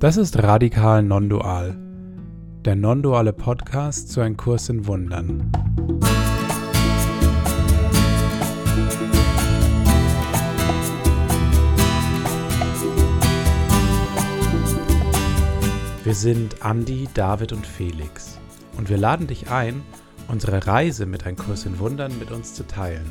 Das ist Radikal Non-Dual, der non-duale Podcast zu einem Kurs in Wundern. Wir sind Andi, David und Felix und wir laden dich ein, unsere Reise mit einem Kurs in Wundern mit uns zu teilen.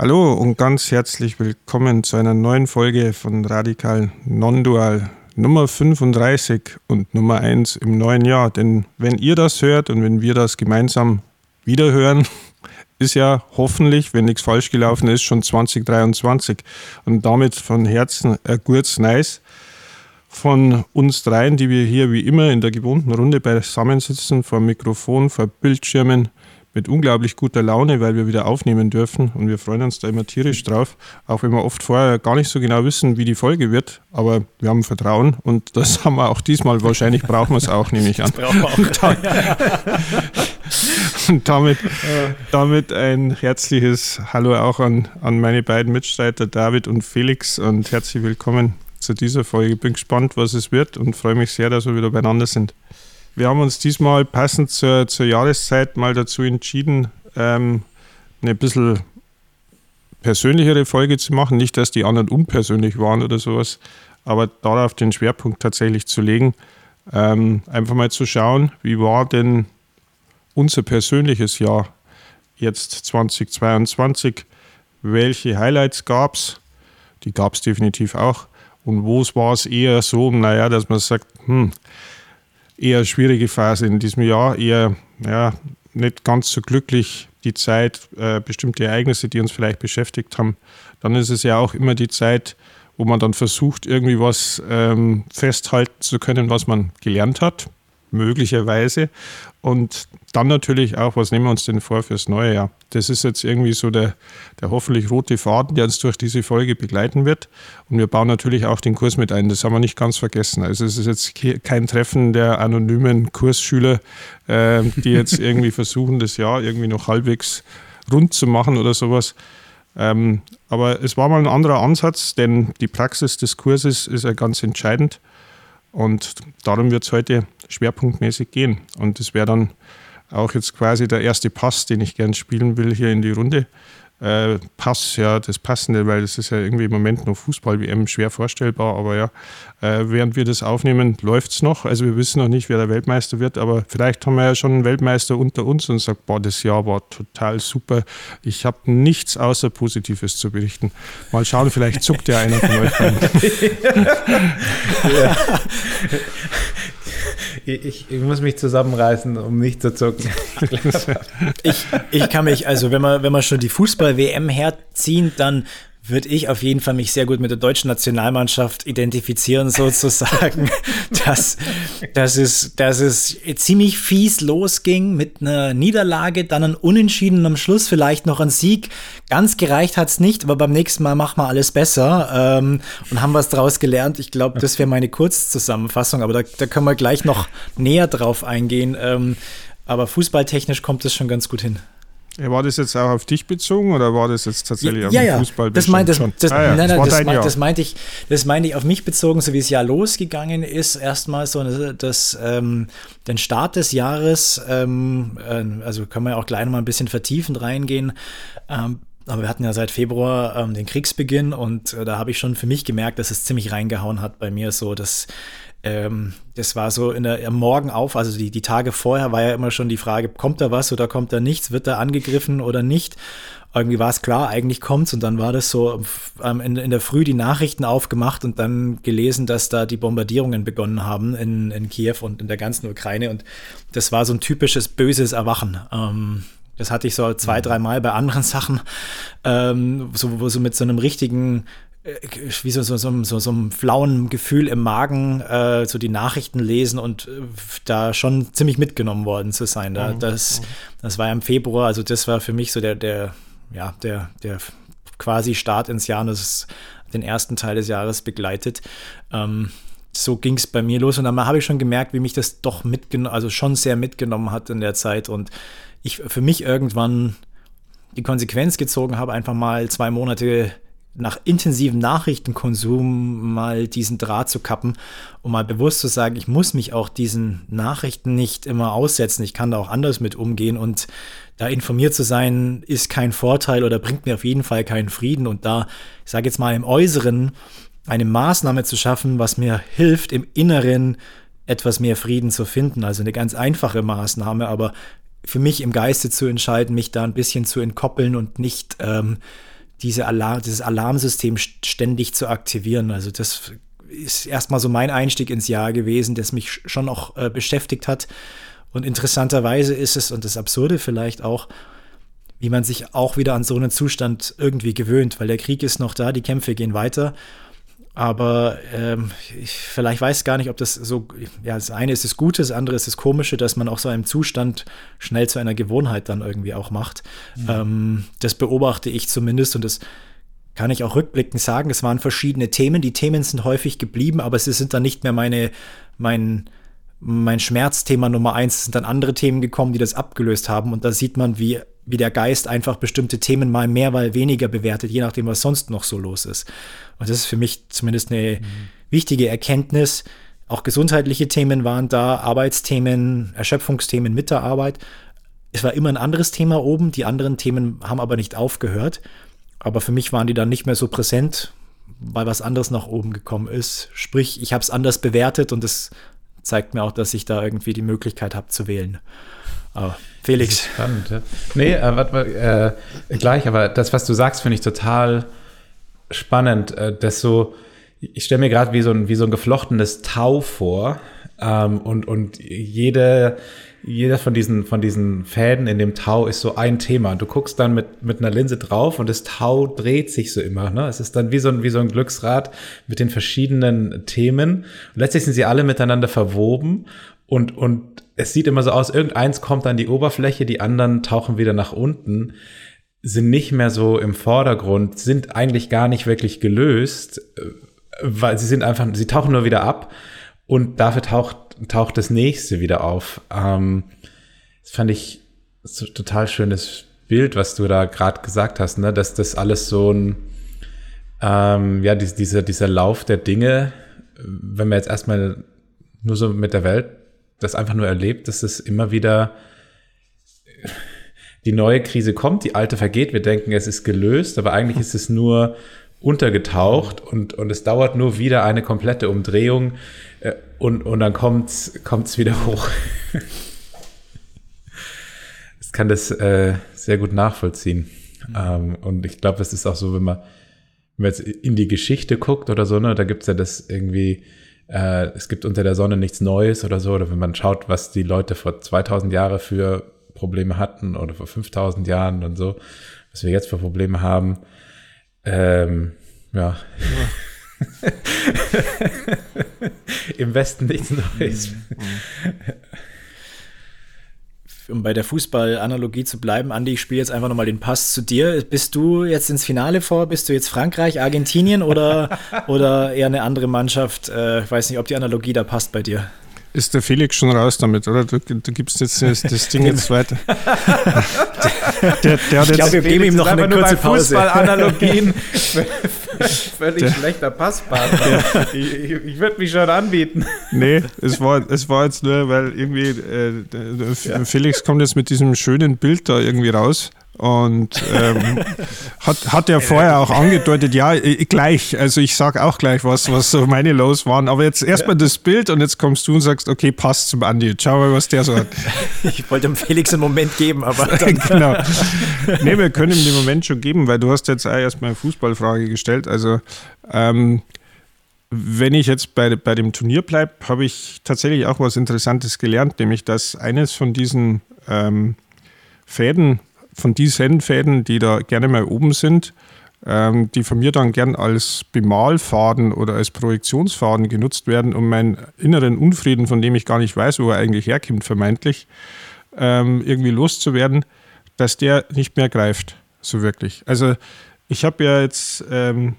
Hallo und ganz herzlich willkommen zu einer neuen Folge von Radikal Non-Dual Nummer 35 und Nummer 1 im neuen Jahr. Denn wenn ihr das hört und wenn wir das gemeinsam wiederhören, ist ja hoffentlich, wenn nichts falsch gelaufen ist, schon 2023. Und damit von Herzen ein gutes Nice von uns dreien, die wir hier wie immer in der gewohnten Runde beisammensitzen, vor Mikrofon, vor Bildschirmen, mit unglaublich guter Laune, weil wir wieder aufnehmen dürfen und wir freuen uns da immer tierisch drauf, auch wenn wir oft vorher gar nicht so genau wissen, wie die Folge wird, aber wir haben Vertrauen und das haben wir auch diesmal, wahrscheinlich brauchen wir es auch, nehme ich an. Das brauchen wir auch. Und, und damit, damit ein herzliches Hallo auch an, an meine beiden Mitstreiter David und Felix und herzlich willkommen zu dieser Folge. Bin gespannt, was es wird und freue mich sehr, dass wir wieder beieinander sind. Wir haben uns diesmal passend zur, zur Jahreszeit mal dazu entschieden, ähm, eine bisschen persönlichere Folge zu machen. Nicht, dass die anderen unpersönlich waren oder sowas, aber darauf den Schwerpunkt tatsächlich zu legen. Ähm, einfach mal zu schauen, wie war denn unser persönliches Jahr jetzt 2022? Welche Highlights gab es? Die gab es definitiv auch. Und wo war es eher so, naja, dass man sagt, hm, eher schwierige Phase in diesem Jahr, eher ja, nicht ganz so glücklich die Zeit, äh, bestimmte Ereignisse, die uns vielleicht beschäftigt haben. Dann ist es ja auch immer die Zeit, wo man dann versucht, irgendwie was ähm, festhalten zu können, was man gelernt hat möglicherweise. Und dann natürlich auch, was nehmen wir uns denn vor fürs neue Jahr? Das ist jetzt irgendwie so der, der hoffentlich rote Faden, der uns durch diese Folge begleiten wird. Und wir bauen natürlich auch den Kurs mit ein. Das haben wir nicht ganz vergessen. Also es ist jetzt kein Treffen der anonymen Kursschüler, äh, die jetzt irgendwie versuchen, das Jahr irgendwie noch halbwegs rund zu machen oder sowas. Ähm, aber es war mal ein anderer Ansatz, denn die Praxis des Kurses ist ja ganz entscheidend. Und darum wird es heute schwerpunktmäßig gehen. Und das wäre dann auch jetzt quasi der erste Pass, den ich gern spielen will hier in die Runde. Äh, Pass, ja, das Passende, weil es ist ja irgendwie im Moment noch Fußball-WM schwer vorstellbar, aber ja, äh, während wir das aufnehmen, läuft es noch. Also wir wissen noch nicht, wer der Weltmeister wird, aber vielleicht haben wir ja schon einen Weltmeister unter uns und sagt, boah, das Jahr war total super. Ich habe nichts außer Positives zu berichten. Mal schauen, vielleicht zuckt ja einer von euch. ja. Ich, ich, muss mich zusammenreißen, um nicht zu zucken. ich, ich kann mich, also wenn man, wenn man schon die Fußball-WM herziehen, dann würde ich auf jeden Fall mich sehr gut mit der deutschen Nationalmannschaft identifizieren, sozusagen, dass, dass, es, dass es ziemlich fies losging mit einer Niederlage, dann ein Unentschieden am Schluss, vielleicht noch ein Sieg. Ganz gereicht hat es nicht, aber beim nächsten Mal machen wir alles besser ähm, und haben was draus gelernt. Ich glaube, das wäre meine Kurzzusammenfassung, aber da, da können wir gleich noch näher drauf eingehen. Ähm, aber fußballtechnisch kommt es schon ganz gut hin. War das jetzt auch auf dich bezogen oder war das jetzt tatsächlich ja, auf den ja, Fußball das meint, das, das, ah, ja, nein, nein, das, das, mein, das, meinte ich, das meinte ich auf mich bezogen, so wie das Jahr losgegangen ist. Erstmal so das, ähm, den Start des Jahres, ähm, äh, also kann man ja auch gleich noch mal ein bisschen vertiefend reingehen. Ähm, aber wir hatten ja seit Februar ähm, den Kriegsbeginn und äh, da habe ich schon für mich gemerkt, dass es ziemlich reingehauen hat bei mir so, dass ähm, das war so in der, am Morgen auf, also die, die Tage vorher war ja immer schon die Frage, kommt da was oder kommt da nichts, wird da angegriffen oder nicht? Irgendwie war es klar, eigentlich kommt's und dann war das so ähm, in, in der Früh die Nachrichten aufgemacht und dann gelesen, dass da die Bombardierungen begonnen haben in, in Kiew und in der ganzen Ukraine und das war so ein typisches böses Erwachen. Ähm, das hatte ich so zwei, mhm. drei Mal bei anderen Sachen, ähm, so, wo so mit so einem richtigen äh, wie so, so, so, so, so einem flauen Gefühl im Magen äh, so die Nachrichten lesen und äh, da schon ziemlich mitgenommen worden zu sein. Da, mhm. das, mhm. das war ja im Februar, also das war für mich so der, der, ja, der, der quasi Start ins Jahr, das den ersten Teil des Jahres begleitet. Ähm, so ging es bei mir los und dann habe ich schon gemerkt, wie mich das doch mitgenommen, also schon sehr mitgenommen hat in der Zeit und ich für mich irgendwann die Konsequenz gezogen habe, einfach mal zwei Monate nach intensivem Nachrichtenkonsum mal diesen Draht zu kappen, um mal bewusst zu sagen, ich muss mich auch diesen Nachrichten nicht immer aussetzen, ich kann da auch anders mit umgehen und da informiert zu sein, ist kein Vorteil oder bringt mir auf jeden Fall keinen Frieden und da, ich sage jetzt mal im Äußeren, eine Maßnahme zu schaffen, was mir hilft, im Inneren etwas mehr Frieden zu finden. Also eine ganz einfache Maßnahme, aber für mich im Geiste zu entscheiden, mich da ein bisschen zu entkoppeln und nicht ähm, diese Alarm, dieses Alarmsystem ständig zu aktivieren. Also das ist erstmal so mein Einstieg ins Jahr gewesen, das mich schon auch äh, beschäftigt hat. Und interessanterweise ist es, und das Absurde vielleicht auch, wie man sich auch wieder an so einen Zustand irgendwie gewöhnt, weil der Krieg ist noch da, die Kämpfe gehen weiter aber ähm, ich vielleicht weiß gar nicht, ob das so, ja, das eine ist das Gute, das andere ist das Komische, dass man auch so einen Zustand schnell zu einer Gewohnheit dann irgendwie auch macht. Mhm. Ähm, das beobachte ich zumindest und das kann ich auch rückblickend sagen. Es waren verschiedene Themen. Die Themen sind häufig geblieben, aber sie sind dann nicht mehr meine, mein, mein Schmerzthema Nummer eins. Es sind dann andere Themen gekommen, die das abgelöst haben. Und da sieht man, wie wie der Geist einfach bestimmte Themen mal mehr, mal weniger bewertet, je nachdem, was sonst noch so los ist. Und das ist für mich zumindest eine mhm. wichtige Erkenntnis. Auch gesundheitliche Themen waren da, Arbeitsthemen, Erschöpfungsthemen mit der Arbeit. Es war immer ein anderes Thema oben, die anderen Themen haben aber nicht aufgehört. Aber für mich waren die dann nicht mehr so präsent, weil was anderes nach oben gekommen ist. Sprich, ich habe es anders bewertet und das zeigt mir auch, dass ich da irgendwie die Möglichkeit habe zu wählen. Aber Felix. Spannend, ja. Nee, äh, warte mal, äh, gleich, aber das, was du sagst, finde ich total spannend. Äh, dass so, ich stelle mir gerade wie, so ein, wie so ein geflochtenes Tau vor. Ähm, und, und jede, jeder von diesen, von diesen Fäden in dem Tau ist so ein Thema. Du guckst dann mit, mit einer Linse drauf und das Tau dreht sich so immer. Ne? Es ist dann wie so, ein, wie so ein Glücksrad mit den verschiedenen Themen. Und letztlich sind sie alle miteinander verwoben und, und es sieht immer so aus, irgendeins kommt an die Oberfläche, die anderen tauchen wieder nach unten, sind nicht mehr so im Vordergrund, sind eigentlich gar nicht wirklich gelöst, äh, weil sie sind einfach, sie tauchen nur wieder ab und dafür taucht, taucht das nächste wieder auf. Ähm, das fand ich so total schönes Bild, was du da gerade gesagt hast, ne? dass das alles so ein, ähm, ja, dieser, dieser Lauf der Dinge, wenn wir jetzt erstmal nur so mit der Welt das einfach nur erlebt, dass es immer wieder die neue Krise kommt, die alte vergeht, wir denken, es ist gelöst, aber eigentlich ist es nur untergetaucht und, und es dauert nur wieder eine komplette Umdrehung äh, und, und dann kommt es wieder hoch. ich kann das äh, sehr gut nachvollziehen. Mhm. Ähm, und ich glaube, es ist auch so, wenn man, wenn man jetzt in die Geschichte guckt oder so, ne, da gibt es ja das irgendwie, äh, es gibt unter der Sonne nichts Neues oder so, oder wenn man schaut, was die Leute vor 2000 Jahren für Probleme hatten oder vor 5000 Jahren und so, was wir jetzt für Probleme haben, ähm, ja. ja. Im Westen nichts Neues. Mhm. um bei der Fußballanalogie zu bleiben, Andi, ich spiele jetzt einfach nochmal den Pass zu dir. Bist du jetzt ins Finale vor? Bist du jetzt Frankreich, Argentinien oder, oder eher eine andere Mannschaft? Äh, ich weiß nicht, ob die Analogie da passt bei dir. Ist der Felix schon raus damit, oder? Du, du gibst jetzt das, das Ding jetzt weiter. der, der ich glaube, wir geben ihm noch eine kurze Pause. Fußballanalogien völlig der, schlechter Passpartner. ich, ich, ich würde mich schon anbieten. Nee, es war, es war jetzt nur, weil irgendwie äh, ja. Felix kommt jetzt mit diesem schönen Bild da irgendwie raus Und ähm, hat, hat er vorher auch angedeutet, ja, äh, gleich. Also ich sage auch gleich was, was so meine Los waren. Aber jetzt erstmal das Bild und jetzt kommst du und sagst, okay, passt zum Andi. Schau mal, was der so hat. Ich wollte dem Felix einen Moment geben, aber dann genau. Nee, wir können ihm den Moment schon geben, weil du hast jetzt auch erstmal eine Fußballfrage gestellt. Also ähm, wenn ich jetzt bei, bei dem Turnier bleibe, habe ich tatsächlich auch was Interessantes gelernt, nämlich dass eines von diesen ähm, Fäden, von diesen Fäden, die da gerne mal oben sind, ähm, die von mir dann gern als Bemalfaden oder als Projektionsfaden genutzt werden, um meinen inneren Unfrieden, von dem ich gar nicht weiß, wo er eigentlich herkommt, vermeintlich, ähm, irgendwie loszuwerden, dass der nicht mehr greift, so wirklich. Also ich habe ja jetzt ähm,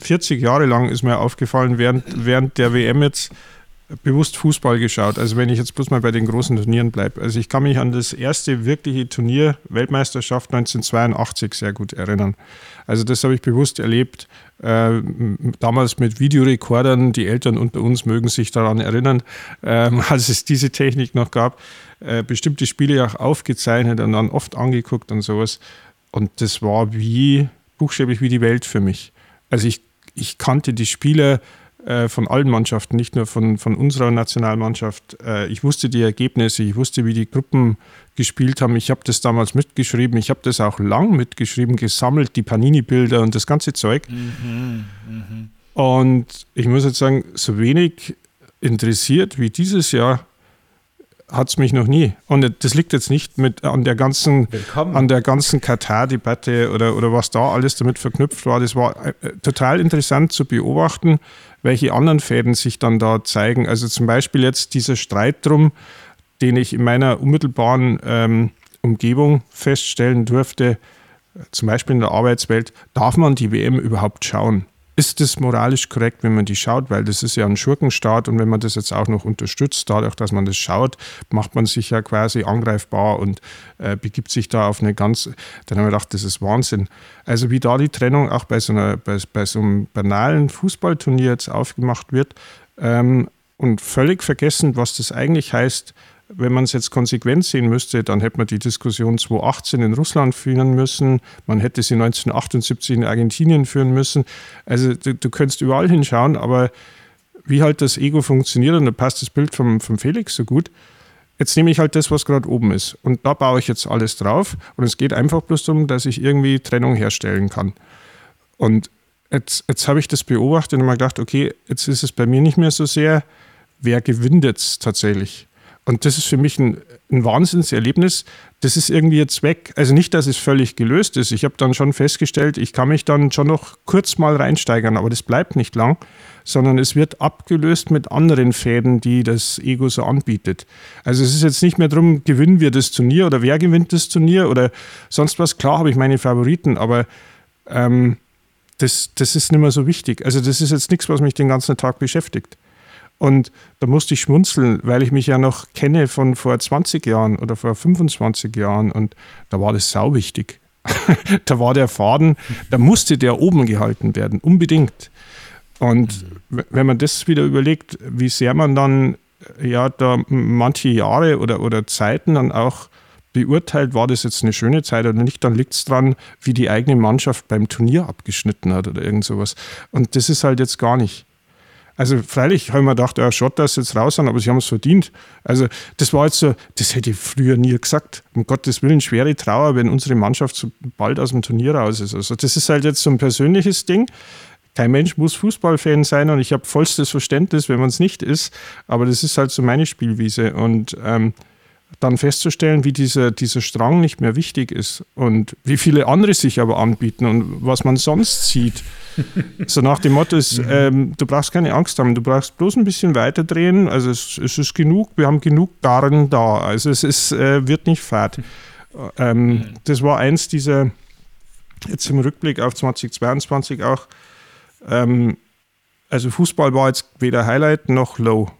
40 Jahre lang ist mir aufgefallen, während, während der WM jetzt bewusst Fußball geschaut. Also wenn ich jetzt bloß mal bei den großen Turnieren bleibe. Also ich kann mich an das erste wirkliche Turnier, Weltmeisterschaft 1982, sehr gut erinnern. Also das habe ich bewusst erlebt. Äh, damals mit Videorekordern, die Eltern unter uns mögen sich daran erinnern, äh, als es diese Technik noch gab, äh, bestimmte Spiele auch aufgezeichnet und dann oft angeguckt und sowas. Und das war wie, buchstäblich wie die Welt für mich. Also ich ich kannte die Spieler äh, von allen Mannschaften, nicht nur von, von unserer Nationalmannschaft. Äh, ich wusste die Ergebnisse, ich wusste, wie die Gruppen gespielt haben. Ich habe das damals mitgeschrieben, ich habe das auch lang mitgeschrieben, gesammelt, die Panini-Bilder und das ganze Zeug. Mhm, mh. Und ich muss jetzt sagen, so wenig interessiert wie dieses Jahr hat es mich noch nie. Und das liegt jetzt nicht mit an der ganzen, an der ganzen Katar-Debatte oder, oder was da alles damit verknüpft war. Das war äh, total interessant zu beobachten, welche anderen Fäden sich dann da zeigen. Also zum Beispiel jetzt dieser Streit drum, den ich in meiner unmittelbaren ähm, Umgebung feststellen durfte, zum Beispiel in der Arbeitswelt, darf man die WM überhaupt schauen? Ist das moralisch korrekt, wenn man die schaut, weil das ist ja ein Schurkenstaat und wenn man das jetzt auch noch unterstützt, dadurch, dass man das schaut, macht man sich ja quasi angreifbar und äh, begibt sich da auf eine ganz, dann haben wir gedacht, das ist Wahnsinn. Also wie da die Trennung auch bei so, einer, bei, bei so einem banalen Fußballturnier jetzt aufgemacht wird ähm, und völlig vergessen, was das eigentlich heißt, wenn man es jetzt konsequent sehen müsste, dann hätte man die Diskussion 2018 in Russland führen müssen, man hätte sie 1978 in Argentinien führen müssen. Also du, du könntest überall hinschauen, aber wie halt das Ego funktioniert, und da passt das Bild vom, vom Felix so gut. Jetzt nehme ich halt das, was gerade oben ist. Und da baue ich jetzt alles drauf. Und es geht einfach bloß darum, dass ich irgendwie Trennung herstellen kann. Und jetzt, jetzt habe ich das beobachtet und mal gedacht, okay, jetzt ist es bei mir nicht mehr so sehr, wer gewinnt jetzt tatsächlich? Und das ist für mich ein, ein Wahnsinnserlebnis. Das ist irgendwie jetzt weg. Also nicht, dass es völlig gelöst ist. Ich habe dann schon festgestellt, ich kann mich dann schon noch kurz mal reinsteigern, aber das bleibt nicht lang, sondern es wird abgelöst mit anderen Fäden, die das Ego so anbietet. Also es ist jetzt nicht mehr darum, gewinnen wir das Turnier oder wer gewinnt das Turnier oder sonst was. Klar habe ich meine Favoriten, aber ähm, das, das ist nicht mehr so wichtig. Also das ist jetzt nichts, was mich den ganzen Tag beschäftigt. Und da musste ich schmunzeln, weil ich mich ja noch kenne von vor 20 Jahren oder vor 25 Jahren und da war das sau wichtig. da war der Faden, da musste der oben gehalten werden, unbedingt. Und wenn man das wieder überlegt, wie sehr man dann ja da manche Jahre oder, oder Zeiten dann auch beurteilt, war das jetzt eine schöne Zeit oder nicht, dann liegt es dran, wie die eigene Mannschaft beim Turnier abgeschnitten hat oder irgend sowas. Und das ist halt jetzt gar nicht. Also freilich habe ich mir gedacht, ja, schaut das jetzt raus an, aber sie haben es verdient. Also das war jetzt so, das hätte ich früher nie gesagt. Um Gottes Willen, schwere Trauer, wenn unsere Mannschaft so bald aus dem Turnier raus ist. Also das ist halt jetzt so ein persönliches Ding. Kein Mensch muss Fußballfan sein und ich habe vollstes Verständnis, wenn man es nicht ist. Aber das ist halt so meine Spielwiese. Und ähm, dann festzustellen, wie dieser, dieser Strang nicht mehr wichtig ist und wie viele andere sich aber anbieten und was man sonst sieht. so nach dem Motto ist, ähm, du brauchst keine Angst haben, du brauchst bloß ein bisschen weiter drehen, also es, es ist genug, wir haben genug Garn da, also es ist, äh, wird nicht fad. Ähm, das war eins dieser, jetzt im Rückblick auf 2022 auch, ähm, also Fußball war jetzt weder Highlight noch Low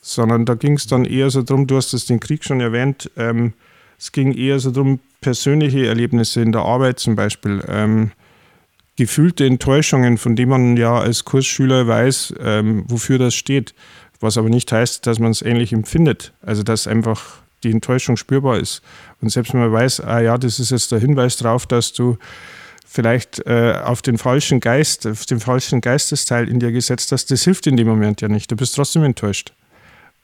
sondern da ging es dann eher so darum, du hast es den Krieg schon erwähnt, ähm, es ging eher so darum, persönliche Erlebnisse in der Arbeit zum Beispiel, ähm, gefühlte Enttäuschungen, von denen man ja als Kursschüler weiß, ähm, wofür das steht, was aber nicht heißt, dass man es ähnlich empfindet. Also dass einfach die Enttäuschung spürbar ist. Und selbst wenn man weiß, ah ja, das ist jetzt der Hinweis darauf, dass du vielleicht äh, auf den falschen Geist, auf den falschen Geistesteil in dir gesetzt hast, das hilft in dem Moment ja nicht. Du bist trotzdem enttäuscht.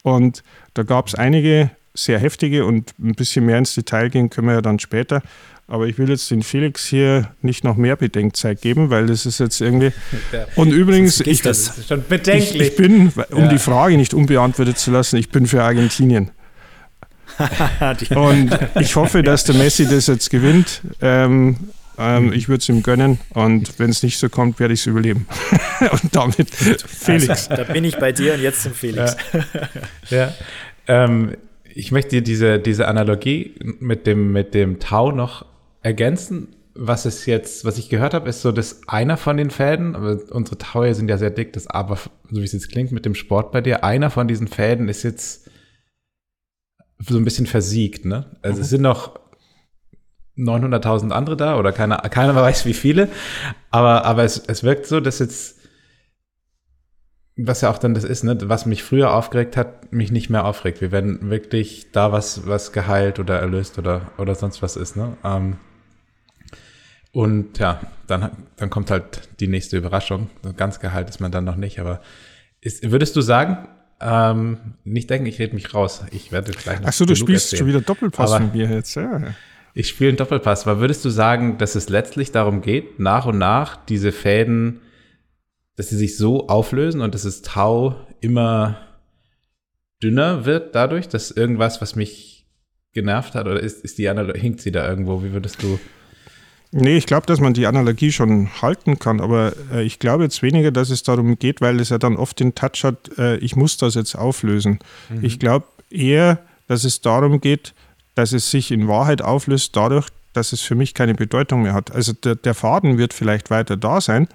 Und da gab es einige sehr heftige und ein bisschen mehr ins Detail gehen können wir ja dann später. Aber ich will jetzt den Felix hier nicht noch mehr Bedenkzeit geben, weil das ist jetzt irgendwie. Und übrigens, ich, das schon bedenklich. Ich, ich bin, um ja. die Frage nicht unbeantwortet zu lassen, ich bin für Argentinien. und ich hoffe, dass der Messi das jetzt gewinnt. Ähm, ähm, ich würde es ihm gönnen und wenn es nicht so kommt, werde ich es überleben. und damit Felix. Also, da bin ich bei dir und jetzt zum Felix. Ja. ja. Ähm, ich möchte diese, diese Analogie mit dem, mit dem Tau noch ergänzen. Was ist jetzt, was ich gehört habe, ist so, dass einer von den Fäden, aber unsere Taue sind ja sehr dick, das aber, so wie es jetzt klingt, mit dem Sport bei dir, einer von diesen Fäden ist jetzt so ein bisschen versiegt, ne? Also mhm. es sind noch 900.000 andere da oder keiner, keiner weiß wie viele, aber, aber es, es wirkt so, dass jetzt, was ja auch dann das ist, ne, was mich früher aufgeregt hat, mich nicht mehr aufregt. Wir werden wirklich da was, was geheilt oder erlöst oder, oder sonst was ist, ne? Ähm, und ja, dann, dann kommt halt die nächste Überraschung. Ganz geheilt ist man dann noch nicht, aber ist, würdest du sagen, ähm, nicht denken, ich rede mich raus. Ich werde gleich noch. Achso, du spielst erzählen. schon wieder Doppelpass von mir jetzt, ja. Ich spiele einen Doppelpass, aber würdest du sagen, dass es letztlich darum geht, nach und nach diese Fäden, dass sie sich so auflösen und dass das Tau immer dünner wird dadurch, dass irgendwas, was mich genervt hat, oder ist, ist die Analogie, hinkt sie da irgendwo? Wie würdest du. Nee, ich glaube, dass man die Analogie schon halten kann, aber äh, ich glaube jetzt weniger, dass es darum geht, weil es ja dann oft den Touch hat, äh, ich muss das jetzt auflösen. Mhm. Ich glaube eher, dass es darum geht, dass es sich in Wahrheit auflöst dadurch, dass es für mich keine Bedeutung mehr hat. Also der, der Faden wird vielleicht weiter da sein,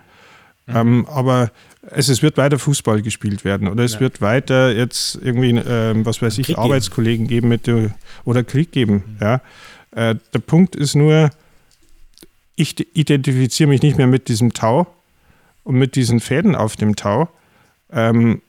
mhm. ähm, aber es, es, wird weiter Fußball gespielt werden oder es ja. wird weiter jetzt irgendwie, ähm, was weiß ich, Krieg Arbeitskollegen geben, mit der, oder Krieg geben. Mhm. Ja. Äh, der Punkt ist nur, ich identifiziere mich nicht mehr mit diesem Tau und mit diesen Fäden auf dem Tau. Ähm,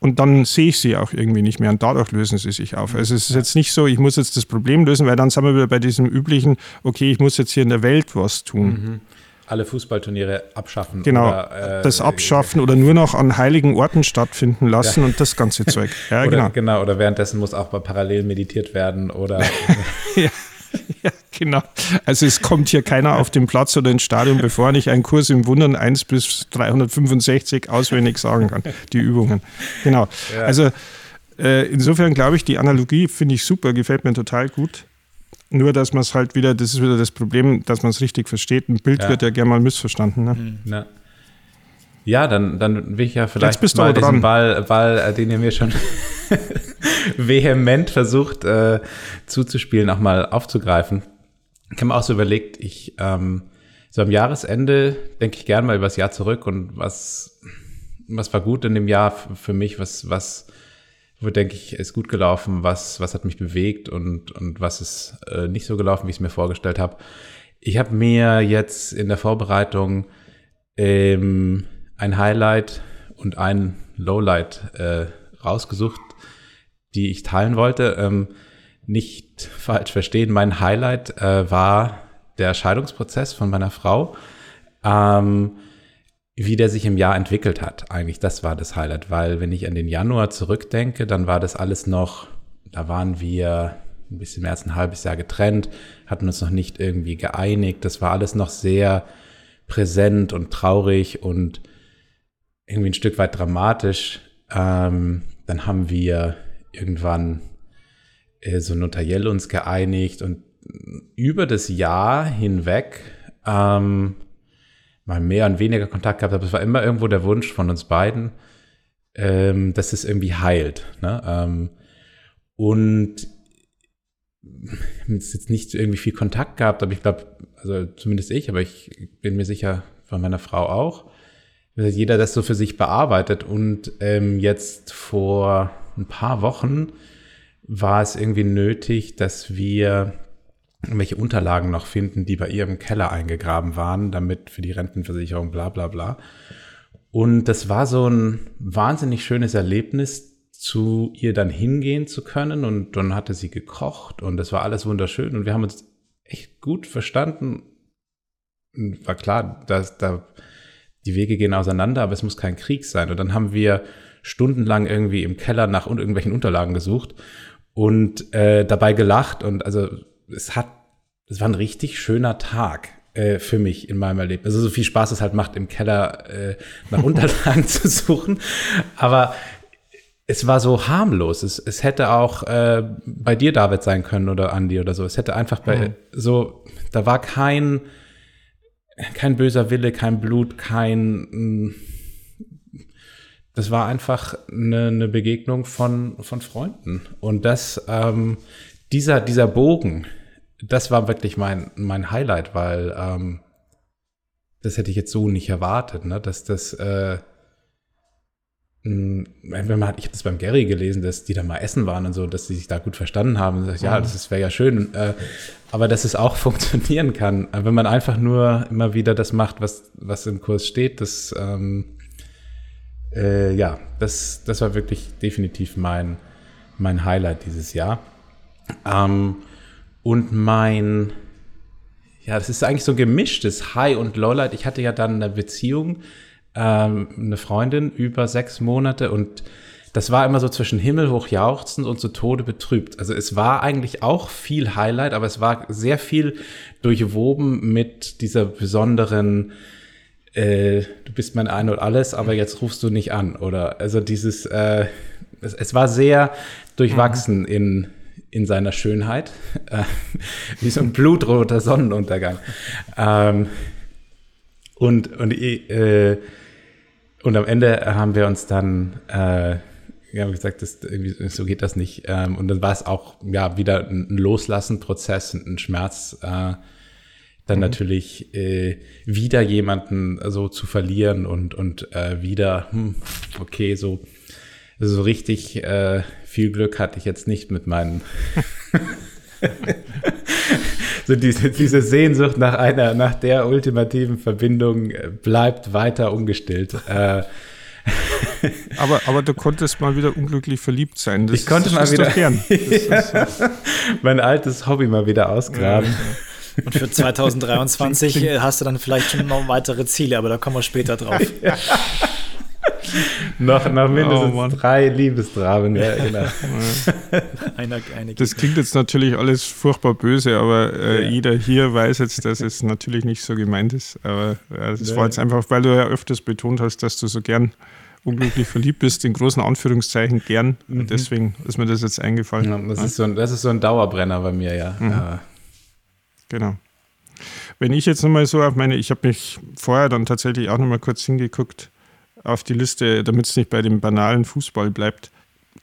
und dann sehe ich sie auch irgendwie nicht mehr und dadurch lösen sie sich auf. Also es ist jetzt nicht so, ich muss jetzt das Problem lösen, weil dann sind wir wieder bei diesem üblichen, okay, ich muss jetzt hier in der Welt was tun. Mhm. Alle Fußballturniere abschaffen. Genau, oder, äh, das Abschaffen oder nur noch an heiligen Orten stattfinden lassen ja. und das ganze Zeug. Ja, oder, genau. Genau, oder währenddessen muss auch parallel meditiert werden oder. ja. ja, genau. Also es kommt hier keiner auf den Platz oder ins Stadion, bevor ich einen Kurs im Wundern 1 bis 365 auswendig sagen kann, die Übungen. Genau. Ja. Also äh, insofern glaube ich, die Analogie finde ich super, gefällt mir total gut. Nur, dass man es halt wieder, das ist wieder das Problem, dass man es richtig versteht. Ein Bild ja. wird ja gerne mal missverstanden. Ne? Ja. Ja, dann, dann will ich ja vielleicht mal diesen Ball, Ball, äh, den ihr mir schon vehement versucht äh, zuzuspielen, auch mal aufzugreifen. Ich habe mir auch so überlegt, ich ähm, so am Jahresende denke ich gerne mal über das Jahr zurück und was, was war gut in dem Jahr für mich, was, was, wo denke ich, ist gut gelaufen, was, was hat mich bewegt und, und was ist äh, nicht so gelaufen, wie ich es mir vorgestellt habe. Ich habe mir jetzt in der Vorbereitung ähm, ein Highlight und ein Lowlight äh, rausgesucht, die ich teilen wollte. Ähm, nicht falsch verstehen, mein Highlight äh, war der Scheidungsprozess von meiner Frau. Ähm, wie der sich im Jahr entwickelt hat, eigentlich, das war das Highlight, weil wenn ich an den Januar zurückdenke, dann war das alles noch, da waren wir ein bisschen mehr als ein halbes Jahr getrennt, hatten uns noch nicht irgendwie geeinigt, das war alles noch sehr präsent und traurig und irgendwie ein Stück weit dramatisch. Ähm, dann haben wir irgendwann äh, so notariell uns geeinigt und über das Jahr hinweg ähm, mal mehr und weniger Kontakt gehabt, aber es war immer irgendwo der Wunsch von uns beiden, ähm, dass es irgendwie heilt. Ne? Ähm, und jetzt nicht irgendwie viel Kontakt gehabt, aber ich glaube, also zumindest ich, aber ich bin mir sicher von meiner Frau auch jeder das so für sich bearbeitet. Und ähm, jetzt vor ein paar Wochen war es irgendwie nötig, dass wir irgendwelche Unterlagen noch finden, die bei ihr im Keller eingegraben waren, damit für die Rentenversicherung bla bla bla. Und das war so ein wahnsinnig schönes Erlebnis, zu ihr dann hingehen zu können und dann hatte sie gekocht und das war alles wunderschön und wir haben uns echt gut verstanden. War klar, dass da die Wege gehen auseinander, aber es muss kein Krieg sein. Und dann haben wir stundenlang irgendwie im Keller nach irgendwelchen Unterlagen gesucht und äh, dabei gelacht und also es hat, es war ein richtig schöner Tag äh, für mich in meinem Erlebnis. Also so viel Spaß es halt macht, im Keller äh, nach Unterlagen zu suchen, aber es war so harmlos. Es, es hätte auch äh, bei dir, David, sein können oder Andi oder so. Es hätte einfach bei mhm. so, da war kein, kein böser Wille, kein Blut, kein. Das war einfach eine, eine Begegnung von, von Freunden. Und das, ähm, dieser, dieser Bogen, das war wirklich mein, mein Highlight, weil ähm, das hätte ich jetzt so nicht erwartet, ne? dass das. Äh, hm, wenn man, ich habe das beim Gary gelesen, dass die da mal essen waren und so, dass sie sich da gut verstanden haben. Und ja, mhm. das wäre ja schön. Äh, aber dass es auch funktionieren kann, wenn man einfach nur immer wieder das macht, was, was im Kurs steht, das, ähm, äh, ja, das, das war wirklich definitiv mein, mein Highlight dieses Jahr. Ähm, und mein, ja, das ist eigentlich so ein gemischtes High und Lowlight. Ich hatte ja dann eine Beziehung, ähm, eine Freundin über sechs Monate und das war immer so zwischen himmelhoch jauchzend und zu Tode betrübt. Also es war eigentlich auch viel Highlight, aber es war sehr viel durchwoben mit dieser besonderen äh, du bist mein Ein und Alles, aber jetzt rufst du nicht an. Oder also dieses, äh, es, es, war sehr durchwachsen mhm. in, in seiner Schönheit, äh, wie so ein blutroter Sonnenuntergang. Ähm, und und äh, und am Ende haben wir uns dann äh, wir haben gesagt, das, so geht das nicht. Ähm, und dann war es auch ja wieder ein Loslassen-Prozess, ein Schmerz, äh, dann mhm. natürlich äh, wieder jemanden so zu verlieren und und äh, wieder hm, okay so so richtig äh, viel Glück hatte ich jetzt nicht mit meinen so diese, diese Sehnsucht nach einer, nach der ultimativen Verbindung äh, bleibt weiter ungestillt. Äh, aber, aber du konntest mal wieder unglücklich verliebt sein. Das, ich konnte mal wieder mein altes Hobby mal wieder ausgraben. Ja. Und für 2023 äh, hast du dann vielleicht schon noch weitere Ziele, aber da kommen wir später drauf. Ja. noch, noch mindestens oh, drei Liebesdramen, ja, genau. das klingt jetzt natürlich alles furchtbar böse, aber äh, ja. jeder hier weiß jetzt, dass es natürlich nicht so gemeint ist. Aber äh, das ja. war jetzt einfach, weil du ja öfters betont hast, dass du so gern unglücklich verliebt bist, in großen Anführungszeichen gern. Mhm. Und deswegen ist mir das jetzt eingefallen. Ja, das, Ist so ein, das ist so ein Dauerbrenner bei mir, ja. Mhm. ja. Genau. Wenn ich jetzt nochmal so auf meine, ich habe mich vorher dann tatsächlich auch nochmal kurz hingeguckt, auf die Liste, damit es nicht bei dem banalen Fußball bleibt.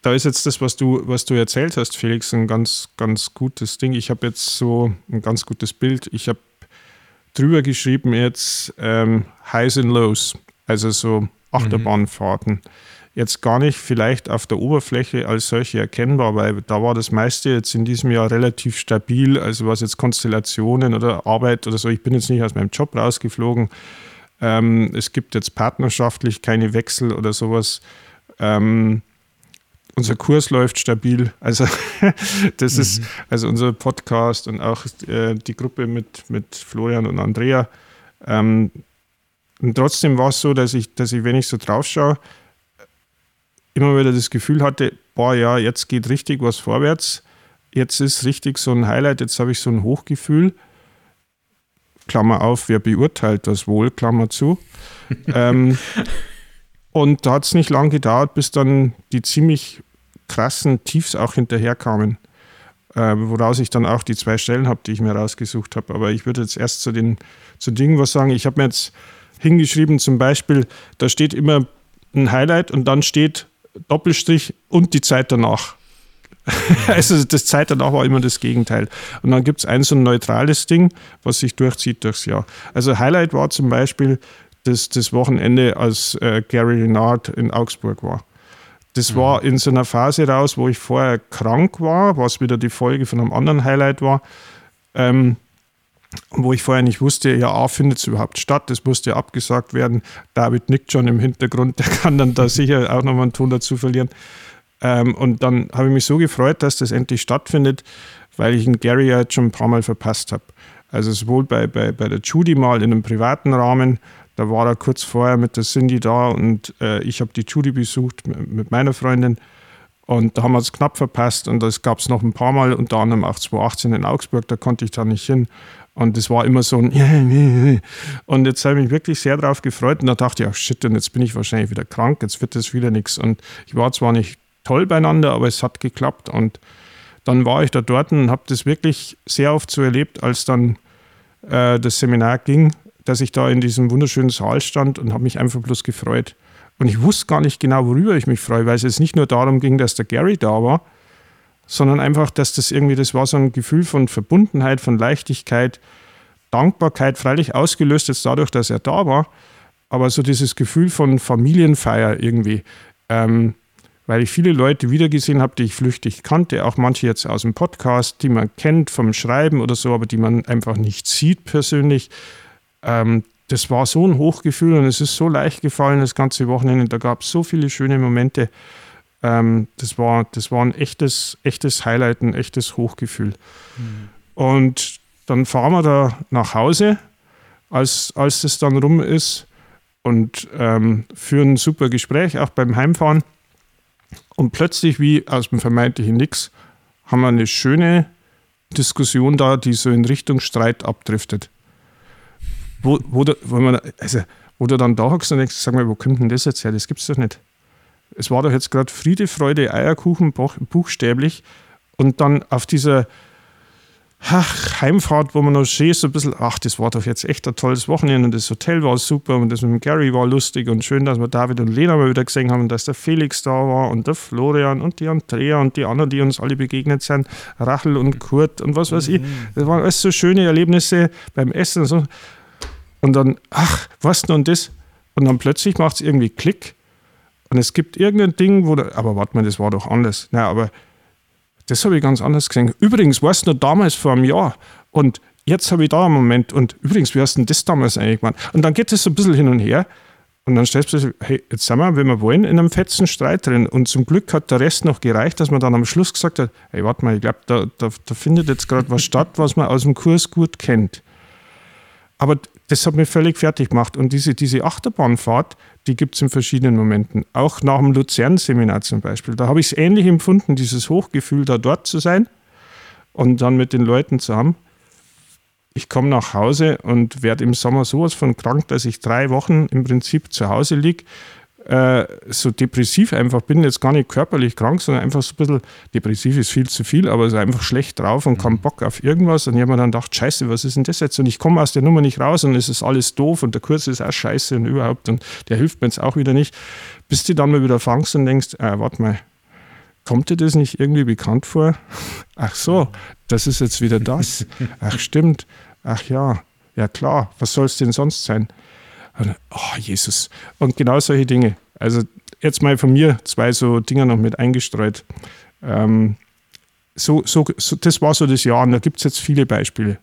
Da ist jetzt das, was du, was du erzählt hast, Felix, ein ganz, ganz gutes Ding. Ich habe jetzt so ein ganz gutes Bild. Ich habe drüber geschrieben jetzt ähm, Highs and Lows, also so Achterbahnfahrten. Mhm. Jetzt gar nicht vielleicht auf der Oberfläche als solche erkennbar, weil da war das meiste jetzt in diesem Jahr relativ stabil, also was jetzt Konstellationen oder Arbeit oder so. Ich bin jetzt nicht aus meinem Job rausgeflogen ähm, es gibt jetzt partnerschaftlich keine Wechsel oder sowas. Ähm, unser Kurs läuft stabil. Also das mhm. ist also unser Podcast und auch äh, die Gruppe mit, mit Florian und Andrea. Ähm, und trotzdem war es so, dass ich, dass ich, wenn ich so drauf schaue, immer wieder das Gefühl hatte, boah, ja, jetzt geht richtig was vorwärts. Jetzt ist richtig so ein Highlight, jetzt habe ich so ein Hochgefühl. Klammer auf, wer beurteilt das wohl, Klammer zu. ähm, und da hat es nicht lange gedauert, bis dann die ziemlich krassen Tiefs auch hinterherkamen, äh, woraus ich dann auch die zwei Stellen habe, die ich mir rausgesucht habe. Aber ich würde jetzt erst zu den zu Dingen was sagen. Ich habe mir jetzt hingeschrieben, zum Beispiel, da steht immer ein Highlight und dann steht Doppelstrich und die Zeit danach. also das Zeit danach war immer das Gegenteil. Und dann gibt es ein so ein neutrales Ding, was sich durchzieht durchs Jahr. Also Highlight war zum Beispiel das, das Wochenende, als äh, Gary Renard in Augsburg war. Das mhm. war in so einer Phase raus, wo ich vorher krank war, was wieder die Folge von einem anderen Highlight war. Ähm, wo ich vorher nicht wusste, ja, A, findet es überhaupt statt, das musste abgesagt werden. David nickt schon im Hintergrund, der kann dann da sicher auch nochmal einen Ton dazu verlieren. Ähm, und dann habe ich mich so gefreut, dass das endlich stattfindet, weil ich den Gary ja jetzt schon ein paar Mal verpasst habe. Also sowohl bei, bei, bei der Judy mal in einem privaten Rahmen, da war er kurz vorher mit der Cindy da und äh, ich habe die Judy besucht mit, mit meiner Freundin. Und da haben wir es knapp verpasst und das gab es noch ein paar Mal, unter anderem auch 2018 in Augsburg, da konnte ich da nicht hin. Und es war immer so ein Und jetzt habe ich mich wirklich sehr darauf gefreut und da dachte ich, ach shit, und jetzt bin ich wahrscheinlich wieder krank, jetzt wird das wieder nichts. Und ich war zwar nicht toll beieinander, aber es hat geklappt. Und dann war ich da dort und habe das wirklich sehr oft so erlebt, als dann äh, das Seminar ging, dass ich da in diesem wunderschönen Saal stand und habe mich einfach bloß gefreut. Und ich wusste gar nicht genau, worüber ich mich freue, weil es jetzt nicht nur darum ging, dass der Gary da war, sondern einfach, dass das irgendwie, das war so ein Gefühl von Verbundenheit, von Leichtigkeit, Dankbarkeit, freilich ausgelöst jetzt dadurch, dass er da war, aber so dieses Gefühl von Familienfeier irgendwie, ähm, weil ich viele Leute wiedergesehen habe, die ich flüchtig kannte, auch manche jetzt aus dem Podcast, die man kennt vom Schreiben oder so, aber die man einfach nicht sieht persönlich. Ähm, das war so ein Hochgefühl und es ist so leicht gefallen das ganze Wochenende. Da gab es so viele schöne Momente. Ähm, das, war, das war ein echtes, echtes Highlight, ein echtes Hochgefühl. Mhm. Und dann fahren wir da nach Hause, als, als das dann rum ist und ähm, führen ein super Gespräch, auch beim Heimfahren. Und plötzlich, wie aus dem vermeintlichen Nix, haben wir eine schöne Diskussion da, die so in Richtung Streit abdriftet wo, wo, du, wo, man, also, wo du dann da hockst und denkst, sag mal, wo kommt denn das jetzt her? Das gibt's doch nicht. Es war doch jetzt gerade Friede, Freude, Eierkuchen, buchstäblich. Und dann auf dieser ach, Heimfahrt, wo man noch schön so ein bisschen, ach, das war doch jetzt echt ein tolles Wochenende und das Hotel war super und das mit dem Gary war lustig und schön, dass wir David und Lena mal wieder gesehen haben und dass der Felix da war und der Florian und die Andrea und die anderen, die uns alle begegnet sind, Rachel und Kurt und was weiß ich. Mhm. Das waren alles so schöne Erlebnisse beim Essen und so. Und dann, ach, was nun das? Und dann plötzlich macht es irgendwie Klick. Und es gibt irgendein Ding, wo, der, aber warte mal, das war doch anders. Na, aber das habe ich ganz anders gesehen. Übrigens, weißt du noch damals vor einem Jahr und jetzt habe ich da einen Moment und übrigens, wie hast du denn das damals eigentlich gemacht? Und dann geht es so ein bisschen hin und her und dann stellst du dir, hey, jetzt sind wir, wenn wir wollen, in einem fetzen Streit drin. Und zum Glück hat der Rest noch gereicht, dass man dann am Schluss gesagt hat, hey, warte mal, ich glaube, da, da, da findet jetzt gerade was statt, was man aus dem Kurs gut kennt. Aber das hat mich völlig fertig gemacht. Und diese, diese Achterbahnfahrt, die gibt es in verschiedenen Momenten. Auch nach dem Luzern-Seminar zum Beispiel. Da habe ich es ähnlich empfunden, dieses Hochgefühl, da dort zu sein und dann mit den Leuten zusammen. Ich komme nach Hause und werde im Sommer sowas von krank, dass ich drei Wochen im Prinzip zu Hause liege äh, so depressiv einfach bin, jetzt gar nicht körperlich krank, sondern einfach so ein bisschen, depressiv ist viel zu viel, aber so einfach schlecht drauf und mhm. keinen Bock auf irgendwas. Und ich habe mir dann gedacht, scheiße, was ist denn das jetzt? Und ich komme aus der Nummer nicht raus und es ist alles doof und der Kurs ist auch scheiße und überhaupt und der hilft mir jetzt auch wieder nicht. Bis du dann mal wieder fangst und denkst, äh, warte mal, kommt dir das nicht irgendwie bekannt vor? Ach so, das ist jetzt wieder das. Ach stimmt. Ach ja, ja klar, was soll es denn sonst sein? Oh, Jesus. Und genau solche Dinge. Also jetzt mal von mir zwei so Dinge noch mit eingestreut. Ähm, so, so, so, das war so das Jahr und da gibt es jetzt viele Beispiele,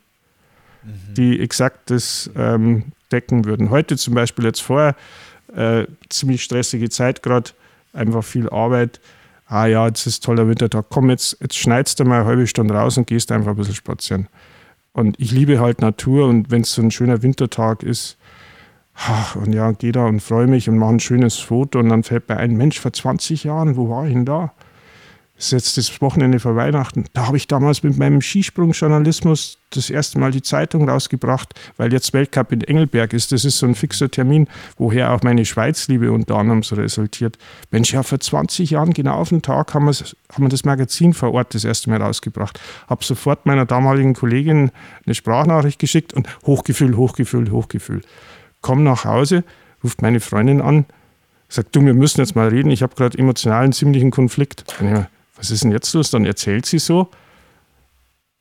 mhm. die exakt das ähm, decken würden. Heute zum Beispiel jetzt vorher, äh, ziemlich stressige Zeit gerade, einfach viel Arbeit. Ah ja, jetzt ist toller Wintertag. Komm, jetzt, jetzt schneidest du mal eine halbe Stunde raus und gehst einfach ein bisschen spazieren. Und ich liebe halt Natur und wenn es so ein schöner Wintertag ist, und ja, gehe da und freue mich und mache ein schönes Foto und dann fällt mir ein, Mensch, vor 20 Jahren, wo war ich denn da? Das ist jetzt das Wochenende vor Weihnachten. Da habe ich damals mit meinem Skisprungjournalismus das erste Mal die Zeitung rausgebracht, weil jetzt Weltcup in Engelberg ist. Das ist so ein fixer Termin, woher auch meine Schweizliebe unter anderem so resultiert. Mensch, ja, vor 20 Jahren, genau auf den Tag, haben, haben wir das Magazin vor Ort das erste Mal rausgebracht. Habe sofort meiner damaligen Kollegin eine Sprachnachricht geschickt und Hochgefühl, Hochgefühl, Hochgefühl komme nach Hause, ruft meine Freundin an, sagt, du, wir müssen jetzt mal reden, ich habe gerade emotionalen ziemlichen Konflikt. Ich, was ist denn jetzt los? Dann erzählt sie so.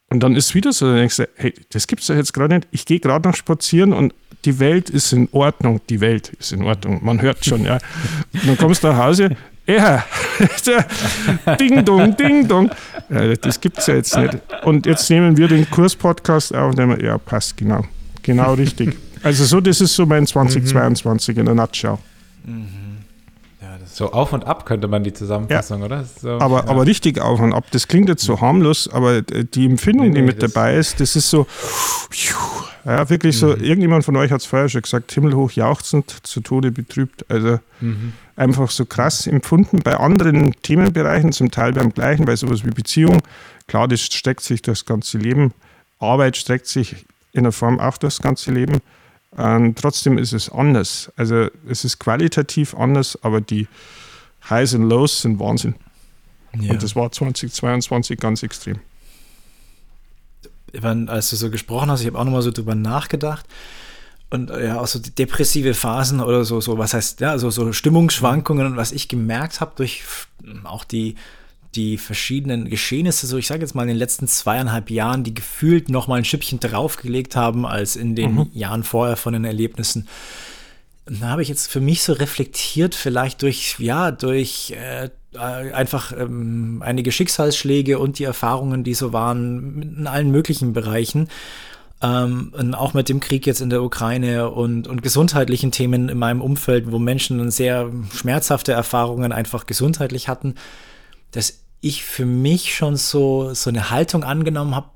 Und dann ist es wieder so, dann denkst du, hey, das gibt es doch jetzt gerade nicht. Ich gehe gerade noch spazieren und die Welt ist in Ordnung. Die Welt ist in Ordnung. Man hört schon, ja. Und dann kommst du nach Hause, ja, ding dong, ding dong. Ja, das gibt es ja jetzt nicht. Und jetzt nehmen wir den Kurs-Podcast auf und denken, ja, passt, genau. Genau richtig. Also so, das ist so mein 2022 mhm. in der Nutshell. Mhm. Ja, so auf und ab könnte man die Zusammenfassung, ja. oder? So, aber, ja. aber richtig auf und ab. Das klingt jetzt so harmlos, aber die Empfindung, nee, die mit dabei ist, das ist so, ja, wirklich so, mhm. irgendjemand von euch hat es vorher schon gesagt, himmelhoch jauchzend, zu Tode betrübt. Also mhm. einfach so krass empfunden. Bei anderen Themenbereichen, zum Teil beim gleichen, bei sowas wie Beziehung, klar, das streckt sich das ganze Leben. Arbeit streckt sich in der Form auch das ganze Leben. Ähm, trotzdem ist es anders. Also es ist qualitativ anders, aber die Highs und Lows sind Wahnsinn. Ja. Und das war 2022 ganz extrem. Als du so gesprochen hast, ich habe auch nochmal so drüber nachgedacht. Und äh, ja, auch so depressive Phasen oder so, so was heißt, ja, so, so Stimmungsschwankungen und was ich gemerkt habe durch auch die die verschiedenen Geschehnisse, so ich sage jetzt mal in den letzten zweieinhalb Jahren, die gefühlt noch mal ein Schüppchen draufgelegt haben als in den mhm. Jahren vorher von den Erlebnissen. Da habe ich jetzt für mich so reflektiert, vielleicht durch, ja, durch äh, einfach ähm, einige Schicksalsschläge und die Erfahrungen, die so waren in allen möglichen Bereichen. Ähm, auch mit dem Krieg jetzt in der Ukraine und, und gesundheitlichen Themen in meinem Umfeld, wo Menschen sehr schmerzhafte Erfahrungen einfach gesundheitlich hatten dass ich für mich schon so, so eine Haltung angenommen habe,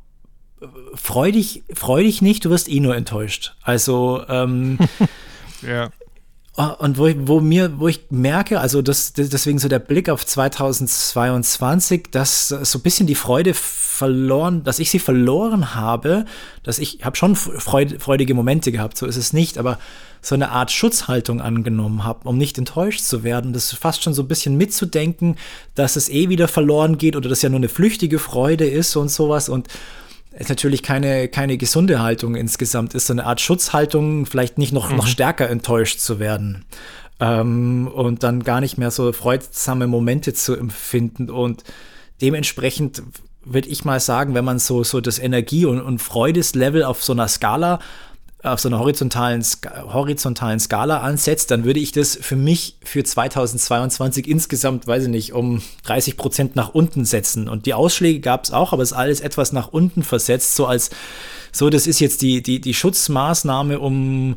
freu dich, freu dich nicht, du wirst eh nur enttäuscht. Also, ähm, ja. Und wo, ich, wo mir, wo ich merke, also das, deswegen so der Blick auf 2022, dass so ein bisschen die Freude verloren, dass ich sie verloren habe, dass ich habe schon freudige Momente gehabt, so ist es nicht, aber so eine Art Schutzhaltung angenommen habe, um nicht enttäuscht zu werden. Das fast schon so ein bisschen mitzudenken, dass es eh wieder verloren geht oder dass ja nur eine flüchtige Freude ist und sowas und es natürlich keine, keine gesunde Haltung insgesamt ist, so eine Art Schutzhaltung, vielleicht nicht noch, mhm. noch stärker enttäuscht zu werden. Ähm, und dann gar nicht mehr so freudsame Momente zu empfinden und dementsprechend würde ich mal sagen, wenn man so, so das Energie- und, und Freudeslevel auf so einer Skala auf so einer horizontalen, horizontalen Skala ansetzt, dann würde ich das für mich für 2022 insgesamt, weiß ich nicht, um 30 Prozent nach unten setzen. Und die Ausschläge gab es auch, aber es ist alles etwas nach unten versetzt, so als, so, das ist jetzt die, die, die Schutzmaßnahme, um,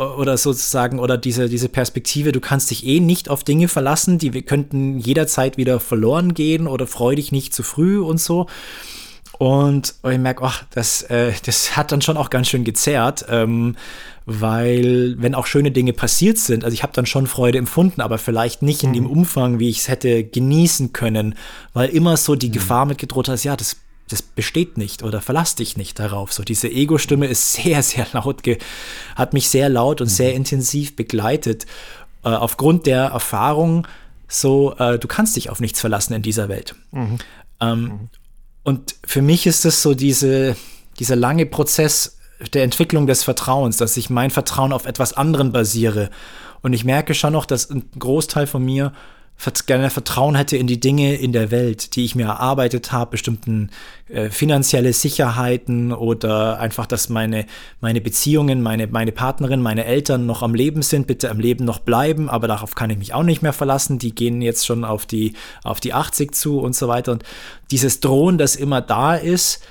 oder sozusagen, oder diese, diese Perspektive, du kannst dich eh nicht auf Dinge verlassen, die könnten jederzeit wieder verloren gehen oder freu dich nicht zu früh und so. Und ich merke, ach, das, äh, das hat dann schon auch ganz schön gezerrt, ähm, weil wenn auch schöne Dinge passiert sind, also ich habe dann schon Freude empfunden, aber vielleicht nicht in mhm. dem Umfang, wie ich es hätte genießen können, weil immer so die mhm. Gefahr mitgedroht hat, ja, das das besteht nicht oder verlass dich nicht darauf. So diese Ego-Stimme ist sehr, sehr laut, hat mich sehr laut und mhm. sehr intensiv begleitet. Äh, aufgrund der Erfahrung, so, äh, du kannst dich auf nichts verlassen in dieser Welt. Mhm. Ähm, mhm. Und für mich ist es so diese, dieser lange Prozess der Entwicklung des Vertrauens, dass ich mein Vertrauen auf etwas anderen basiere. Und ich merke schon noch, dass ein Großteil von mir gerne Vertrauen hätte in die Dinge in der Welt, die ich mir erarbeitet habe, bestimmten äh, finanzielle Sicherheiten oder einfach, dass meine, meine Beziehungen, meine, meine Partnerin, meine Eltern noch am Leben sind, bitte am Leben noch bleiben, aber darauf kann ich mich auch nicht mehr verlassen. Die gehen jetzt schon auf die, auf die 80 zu und so weiter. Und dieses Drohen, das immer da ist,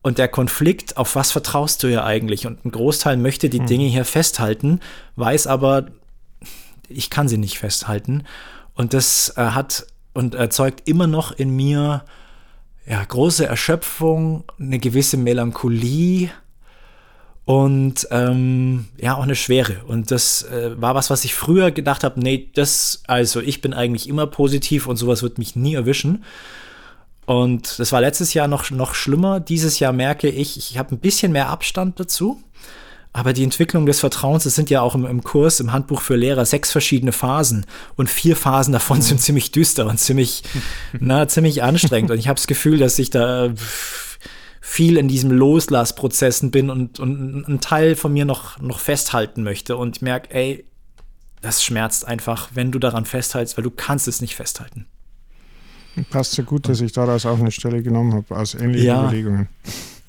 und der Konflikt, auf was vertraust du ja eigentlich? Und ein Großteil möchte die hm. Dinge hier festhalten, weiß aber, ich kann sie nicht festhalten. Und das äh, hat und erzeugt immer noch in mir ja, große Erschöpfung, eine gewisse Melancholie und ähm, ja, auch eine Schwere. Und das äh, war was, was ich früher gedacht habe, nee, das, also ich bin eigentlich immer positiv und sowas wird mich nie erwischen. Und das war letztes Jahr noch, noch schlimmer. Dieses Jahr merke ich, ich habe ein bisschen mehr Abstand dazu. Aber die Entwicklung des Vertrauens, das sind ja auch im, im, Kurs, im Handbuch für Lehrer, sechs verschiedene Phasen. Und vier Phasen davon sind ziemlich düster und ziemlich, na, ziemlich anstrengend. Und ich habe das Gefühl, dass ich da viel in diesem Loslassprozessen bin und, und einen Teil von mir noch, noch festhalten möchte. Und ich merke, ey, das schmerzt einfach, wenn du daran festhältst, weil du kannst es nicht festhalten. Passt so gut, dass ich daraus auch eine Stelle genommen habe, aus ähnlichen ja. Überlegungen.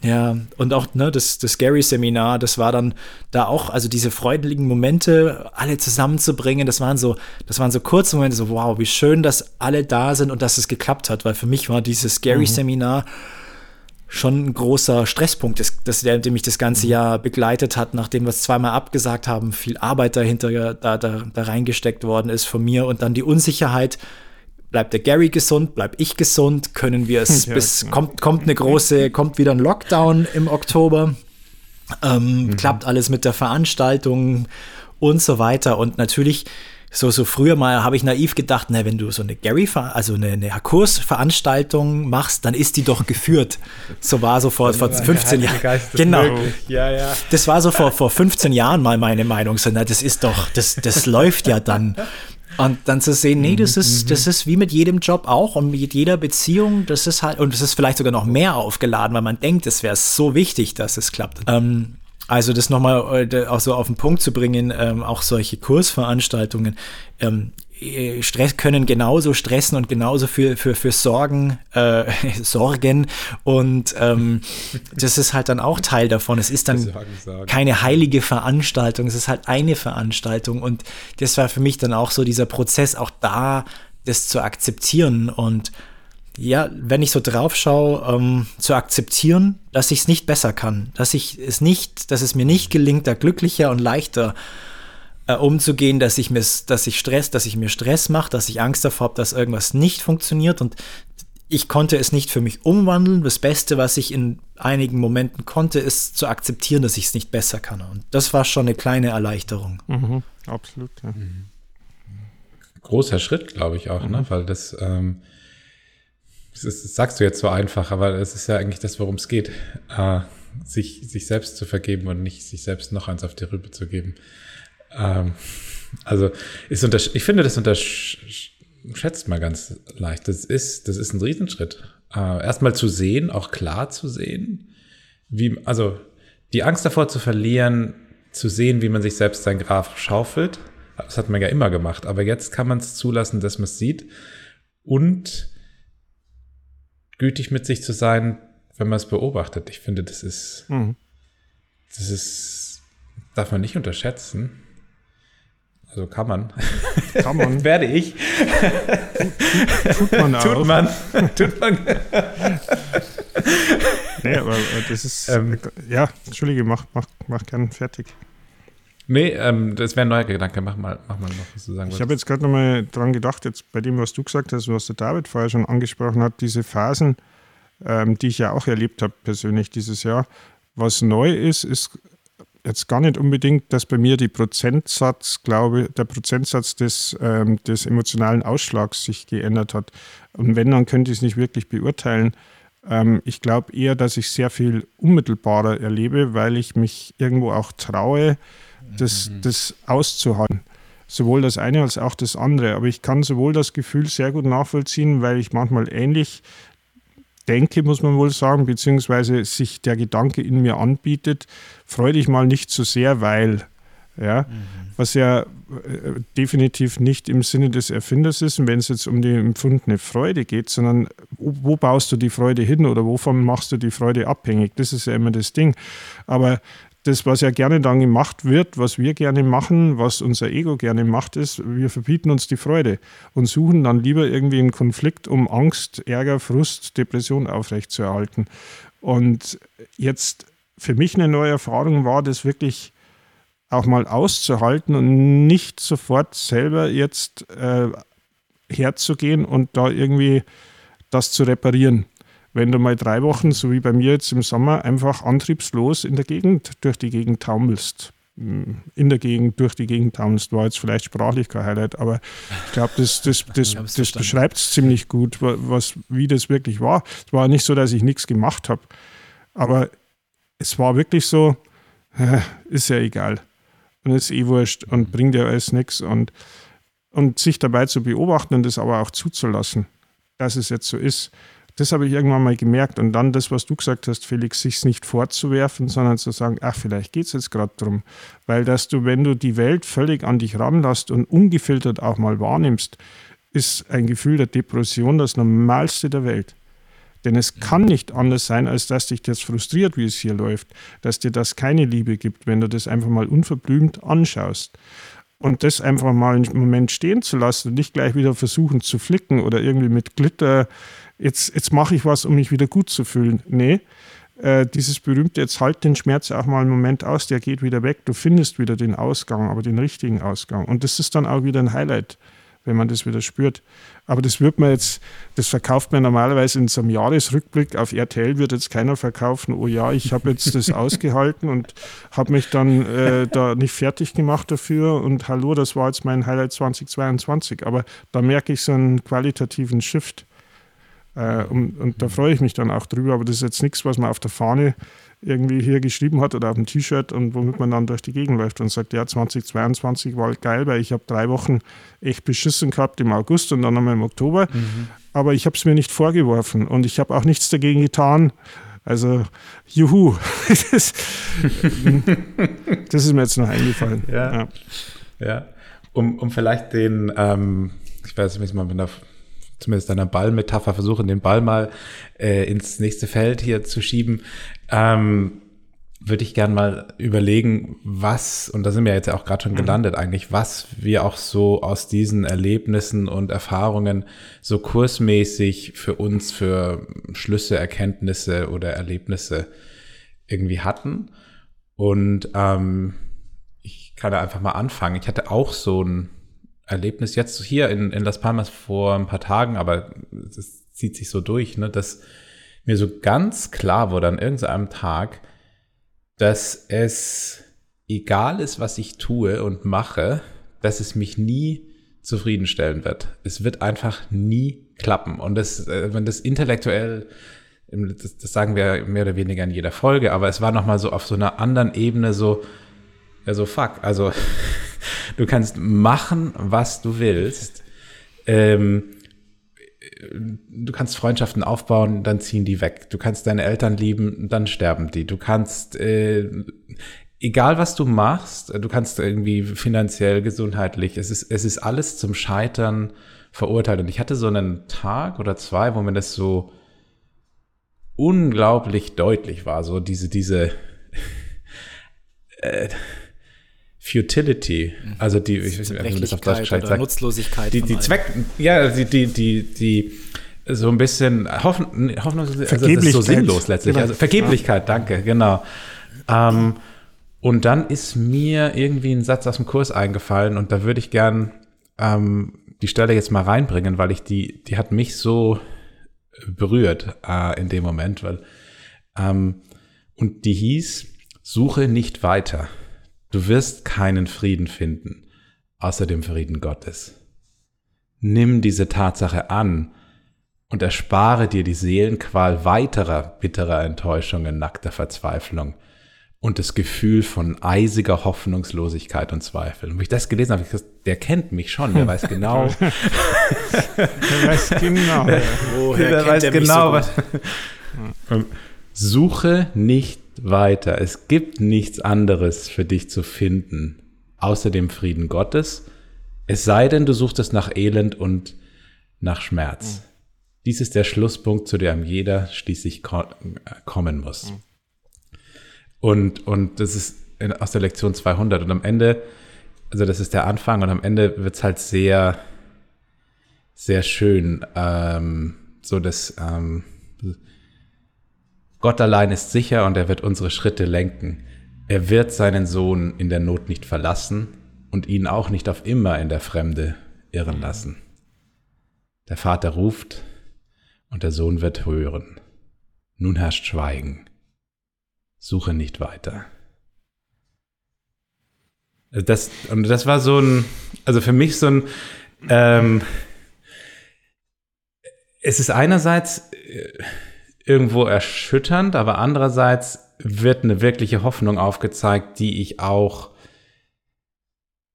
Ja, und auch ne, das, das Gary-Seminar, das war dann da auch, also diese freudigen Momente, alle zusammenzubringen, das waren so, das waren so kurze Momente, so wow, wie schön, dass alle da sind und dass es geklappt hat, weil für mich war dieses Gary-Seminar schon ein großer Stresspunkt ist, dass der, der mich das ganze mhm. Jahr begleitet hat, nachdem wir es zweimal abgesagt haben, viel Arbeit dahinter da, da, da reingesteckt worden ist von mir und dann die Unsicherheit, bleibt der Gary gesund, bleib ich gesund, können wir es ja, bis, genau. kommt, kommt eine große, kommt wieder ein Lockdown im Oktober, ähm, mhm. klappt alles mit der Veranstaltung und so weiter und natürlich so, so früher mal habe ich naiv gedacht, na, wenn du so eine Gary, also eine, eine Kursveranstaltung machst, dann ist die doch geführt. So war so vor, vor 15 Jahren. Genau. Ja, ja. Das war so vor, vor 15 Jahren mal meine Meinung. So, na, das ist doch, das, das läuft ja dann. Und dann zu sehen, nee, das ist, mhm. das ist wie mit jedem Job auch und mit jeder Beziehung, das ist halt, und es ist vielleicht sogar noch mehr aufgeladen, weil man denkt, es wäre so wichtig, dass es klappt. Ähm, also das nochmal äh, auch so auf den Punkt zu bringen, ähm, auch solche Kursveranstaltungen ähm, äh, Stress können genauso stressen und genauso für, für, für Sorgen, äh, Sorgen und ähm, das ist halt dann auch Teil davon. Es ist dann sagen, sagen. keine heilige Veranstaltung, es ist halt eine Veranstaltung und das war für mich dann auch so dieser Prozess, auch da das zu akzeptieren und ja, wenn ich so drauf schaue, ähm, zu akzeptieren, dass ich es nicht besser kann, dass ich es nicht, dass es mir nicht gelingt, da glücklicher und leichter äh, umzugehen, dass ich mir, dass ich Stress, dass ich mir Stress mache, dass ich Angst davor habe, dass irgendwas nicht funktioniert und ich konnte es nicht für mich umwandeln. Das Beste, was ich in einigen Momenten konnte, ist zu akzeptieren, dass ich es nicht besser kann. Und das war schon eine kleine Erleichterung. Mhm, absolut. Ja. Mhm. Großer Schritt, glaube ich auch, ne? mhm. ne? weil das ähm, das, das, sagst du jetzt so einfach, aber es ist ja eigentlich das, worum es geht. Äh, sich, sich selbst zu vergeben und nicht sich selbst noch eins auf die Rübe zu geben. Ähm, also ist unter, ich finde, das unterschätzt man ganz leicht. Das ist, das ist ein Riesenschritt. Äh, Erstmal zu sehen, auch klar zu sehen, wie, also die Angst davor zu verlieren, zu sehen, wie man sich selbst sein Graf schaufelt. Das hat man ja immer gemacht, aber jetzt kann man es zulassen, dass man es sieht und gütig mit sich zu sein, wenn man es beobachtet. Ich finde, das ist, mhm. das ist, darf man nicht unterschätzen. Also kann man. Kann man. Werde ich. Tut, tut man auch. Tut man. Tut man. nee, aber das ist, ähm, ja, Entschuldige, mach, mach, mach gern fertig. Nee, ähm, das wäre ein neuer Gedanke. Mach mal, mach mal noch, was du sagen Ich habe jetzt gerade noch mal dran gedacht, jetzt bei dem, was du gesagt hast, was der David vorher schon angesprochen hat, diese Phasen, ähm, die ich ja auch erlebt habe persönlich dieses Jahr. Was neu ist, ist jetzt gar nicht unbedingt, dass bei mir die Prozentsatz, glaube der Prozentsatz des, ähm, des emotionalen Ausschlags sich geändert hat. Und wenn, dann könnte ich es nicht wirklich beurteilen. Ähm, ich glaube eher, dass ich sehr viel unmittelbarer erlebe, weil ich mich irgendwo auch traue, das, mhm. das auszuhalten. Sowohl das eine als auch das andere. Aber ich kann sowohl das Gefühl sehr gut nachvollziehen, weil ich manchmal ähnlich denke, muss man wohl sagen, beziehungsweise sich der Gedanke in mir anbietet, freu dich mal nicht zu so sehr, weil. Ja, mhm. was ja äh, definitiv nicht im Sinne des Erfinders ist, wenn es jetzt um die empfundene Freude geht, sondern wo, wo, baust du die Freude hin oder wovon machst du die Freude abhängig? Das ist ja immer das Ding. Aber das, was ja gerne dann gemacht wird, was wir gerne machen, was unser Ego gerne macht, ist, wir verbieten uns die Freude und suchen dann lieber irgendwie einen Konflikt, um Angst, Ärger, Frust, Depression aufrechtzuerhalten. Und jetzt für mich eine neue Erfahrung war, das wirklich auch mal auszuhalten und nicht sofort selber jetzt äh, herzugehen und da irgendwie das zu reparieren wenn du mal drei Wochen, so wie bei mir jetzt im Sommer, einfach antriebslos in der Gegend, durch die Gegend taumelst. Hm, in der Gegend, durch die Gegend taumelst, war jetzt vielleicht sprachlich kein Highlight, aber ich glaube, das, das, das, das beschreibt es ziemlich gut, was, wie das wirklich war. Es war nicht so, dass ich nichts gemacht habe, aber es war wirklich so, ist ja egal. Und ist eh wurscht und bringt ja alles nichts. Und, und sich dabei zu beobachten und das aber auch zuzulassen, dass es jetzt so ist das habe ich irgendwann mal gemerkt. Und dann das, was du gesagt hast, Felix, sich nicht vorzuwerfen, sondern zu sagen, ach, vielleicht geht es jetzt gerade drum. Weil dass du, wenn du die Welt völlig an dich ranlässt und ungefiltert auch mal wahrnimmst, ist ein Gefühl der Depression das Normalste der Welt. Denn es kann nicht anders sein, als dass dich das frustriert, wie es hier läuft, dass dir das keine Liebe gibt, wenn du das einfach mal unverblümt anschaust. Und das einfach mal einen Moment stehen zu lassen und nicht gleich wieder versuchen zu flicken oder irgendwie mit Glitter, jetzt, jetzt mache ich was, um mich wieder gut zu fühlen. Nee, äh, dieses berühmte, jetzt halt den Schmerz auch mal einen Moment aus, der geht wieder weg, du findest wieder den Ausgang, aber den richtigen Ausgang. Und das ist dann auch wieder ein Highlight, wenn man das wieder spürt. Aber das wird man jetzt, das verkauft man normalerweise in so einem Jahresrückblick. Auf RTL wird jetzt keiner verkaufen, oh ja, ich habe jetzt das ausgehalten und habe mich dann äh, da nicht fertig gemacht dafür und hallo, das war jetzt mein Highlight 2022. Aber da merke ich so einen qualitativen Shift. Äh, und, und, da freue ich mich dann auch drüber. Aber das ist jetzt nichts, was man auf der Fahne irgendwie hier geschrieben hat oder auf dem T-Shirt und womit man dann durch die Gegend läuft und sagt, ja, 2022 war geil, weil ich habe drei Wochen echt beschissen gehabt im August und dann nochmal im Oktober. Mhm. Aber ich habe es mir nicht vorgeworfen und ich habe auch nichts dagegen getan. Also, juhu. das, das ist mir jetzt noch eingefallen. Ja. ja. ja. Um, um vielleicht den, ähm, ich weiß nicht, man da zumindest einer Ballmetapher versuchen, den Ball mal äh, ins nächste Feld hier zu schieben ähm, würde ich gern mal überlegen, was, und da sind wir jetzt auch gerade schon mhm. gelandet eigentlich, was wir auch so aus diesen Erlebnissen und Erfahrungen so kursmäßig für uns für Schlüsse, Erkenntnisse oder Erlebnisse irgendwie hatten. Und ähm, ich kann da einfach mal anfangen. Ich hatte auch so ein Erlebnis jetzt hier in, in Las Palmas vor ein paar Tagen, aber es zieht sich so durch, ne, dass mir so ganz klar wurde an irgendeinem Tag, dass es egal ist, was ich tue und mache, dass es mich nie zufriedenstellen wird. Es wird einfach nie klappen. Und das, äh, wenn das intellektuell, das, das sagen wir mehr oder weniger in jeder Folge, aber es war nochmal so auf so einer anderen Ebene so, ja, so fuck. Also, du kannst machen, was du willst. Ähm, du kannst Freundschaften aufbauen, dann ziehen die weg. Du kannst deine Eltern lieben, dann sterben die. Du kannst, äh, egal was du machst, du kannst irgendwie finanziell, gesundheitlich, es ist, es ist alles zum Scheitern verurteilt. Und ich hatte so einen Tag oder zwei, wo mir das so unglaublich deutlich war, so diese, diese, äh, Futility, mhm. also die, ich weiß nicht, wie das auf Deutsch oder sagt, Nutzlosigkeit. Die, die Zweck, ja, die, die, die, die, so ein bisschen Hoffen, Hoffnungslosigkeit, also das ist so sinnlos letztlich. Genau. Also Vergeblichkeit, danke, genau. Ähm, und dann ist mir irgendwie ein Satz aus dem Kurs eingefallen und da würde ich gern ähm, die Stelle jetzt mal reinbringen, weil ich die, die hat mich so berührt äh, in dem Moment, weil ähm, und die hieß, suche nicht weiter. Du wirst keinen Frieden finden, außer dem Frieden Gottes. Nimm diese Tatsache an und erspare dir die Seelenqual weiterer bitterer Enttäuschungen, nackter Verzweiflung und das Gefühl von eisiger Hoffnungslosigkeit und Zweifel. Und wie ich das gelesen habe, ich gesagt, der kennt mich schon, der weiß genau. der weiß genau. Woher der weiß genau, was. Suche nicht weiter. Es gibt nichts anderes für dich zu finden, außer dem Frieden Gottes. Es sei denn, du suchst es nach Elend und nach Schmerz. Mhm. Dies ist der Schlusspunkt, zu dem jeder schließlich kommen muss. Mhm. Und, und das ist aus der Lektion 200. Und am Ende, also das ist der Anfang, und am Ende wird es halt sehr, sehr schön. Ähm, so dass ähm, Gott allein ist sicher und er wird unsere Schritte lenken. Er wird seinen Sohn in der Not nicht verlassen und ihn auch nicht auf immer in der Fremde irren lassen. Der Vater ruft und der Sohn wird hören. Nun herrscht Schweigen. Suche nicht weiter. Das, und das war so ein, also für mich so ein, ähm, es ist einerseits, äh, irgendwo erschütternd, aber andererseits wird eine wirkliche Hoffnung aufgezeigt, die ich auch,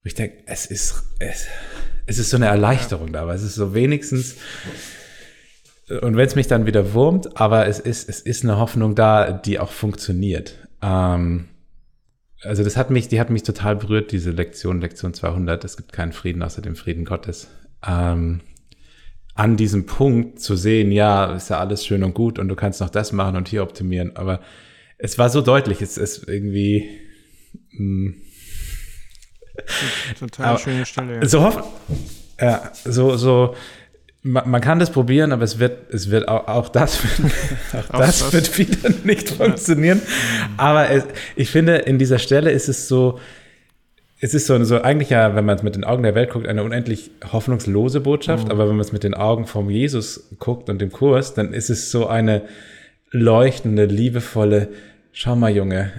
ich denke, es ist, es, es ist so eine Erleichterung da, aber es ist so wenigstens, und wenn es mich dann wieder wurmt, aber es ist, es ist eine Hoffnung da, die auch funktioniert. Ähm, also das hat mich, die hat mich total berührt, diese Lektion, Lektion 200. Es gibt keinen Frieden außer dem Frieden Gottes. Ähm, an diesem Punkt zu sehen, ja, ist ja alles schön und gut und du kannst noch das machen und hier optimieren. Aber es war so deutlich, es ist irgendwie. Mh, hm, Total Aber, schöne Stelle. Ja. So hoffen, ja, so, so, man, man, kann das probieren, aber es wird, es wird auch, auch das, auch das, das wird wieder nicht funktionieren. Aber es, ich finde, in dieser Stelle ist es so, es ist so, so eigentlich ja, wenn man es mit den Augen der Welt guckt, eine unendlich hoffnungslose Botschaft. Mhm. Aber wenn man es mit den Augen vom Jesus guckt und dem Kurs, dann ist es so eine leuchtende, liebevolle, schau mal, Junge,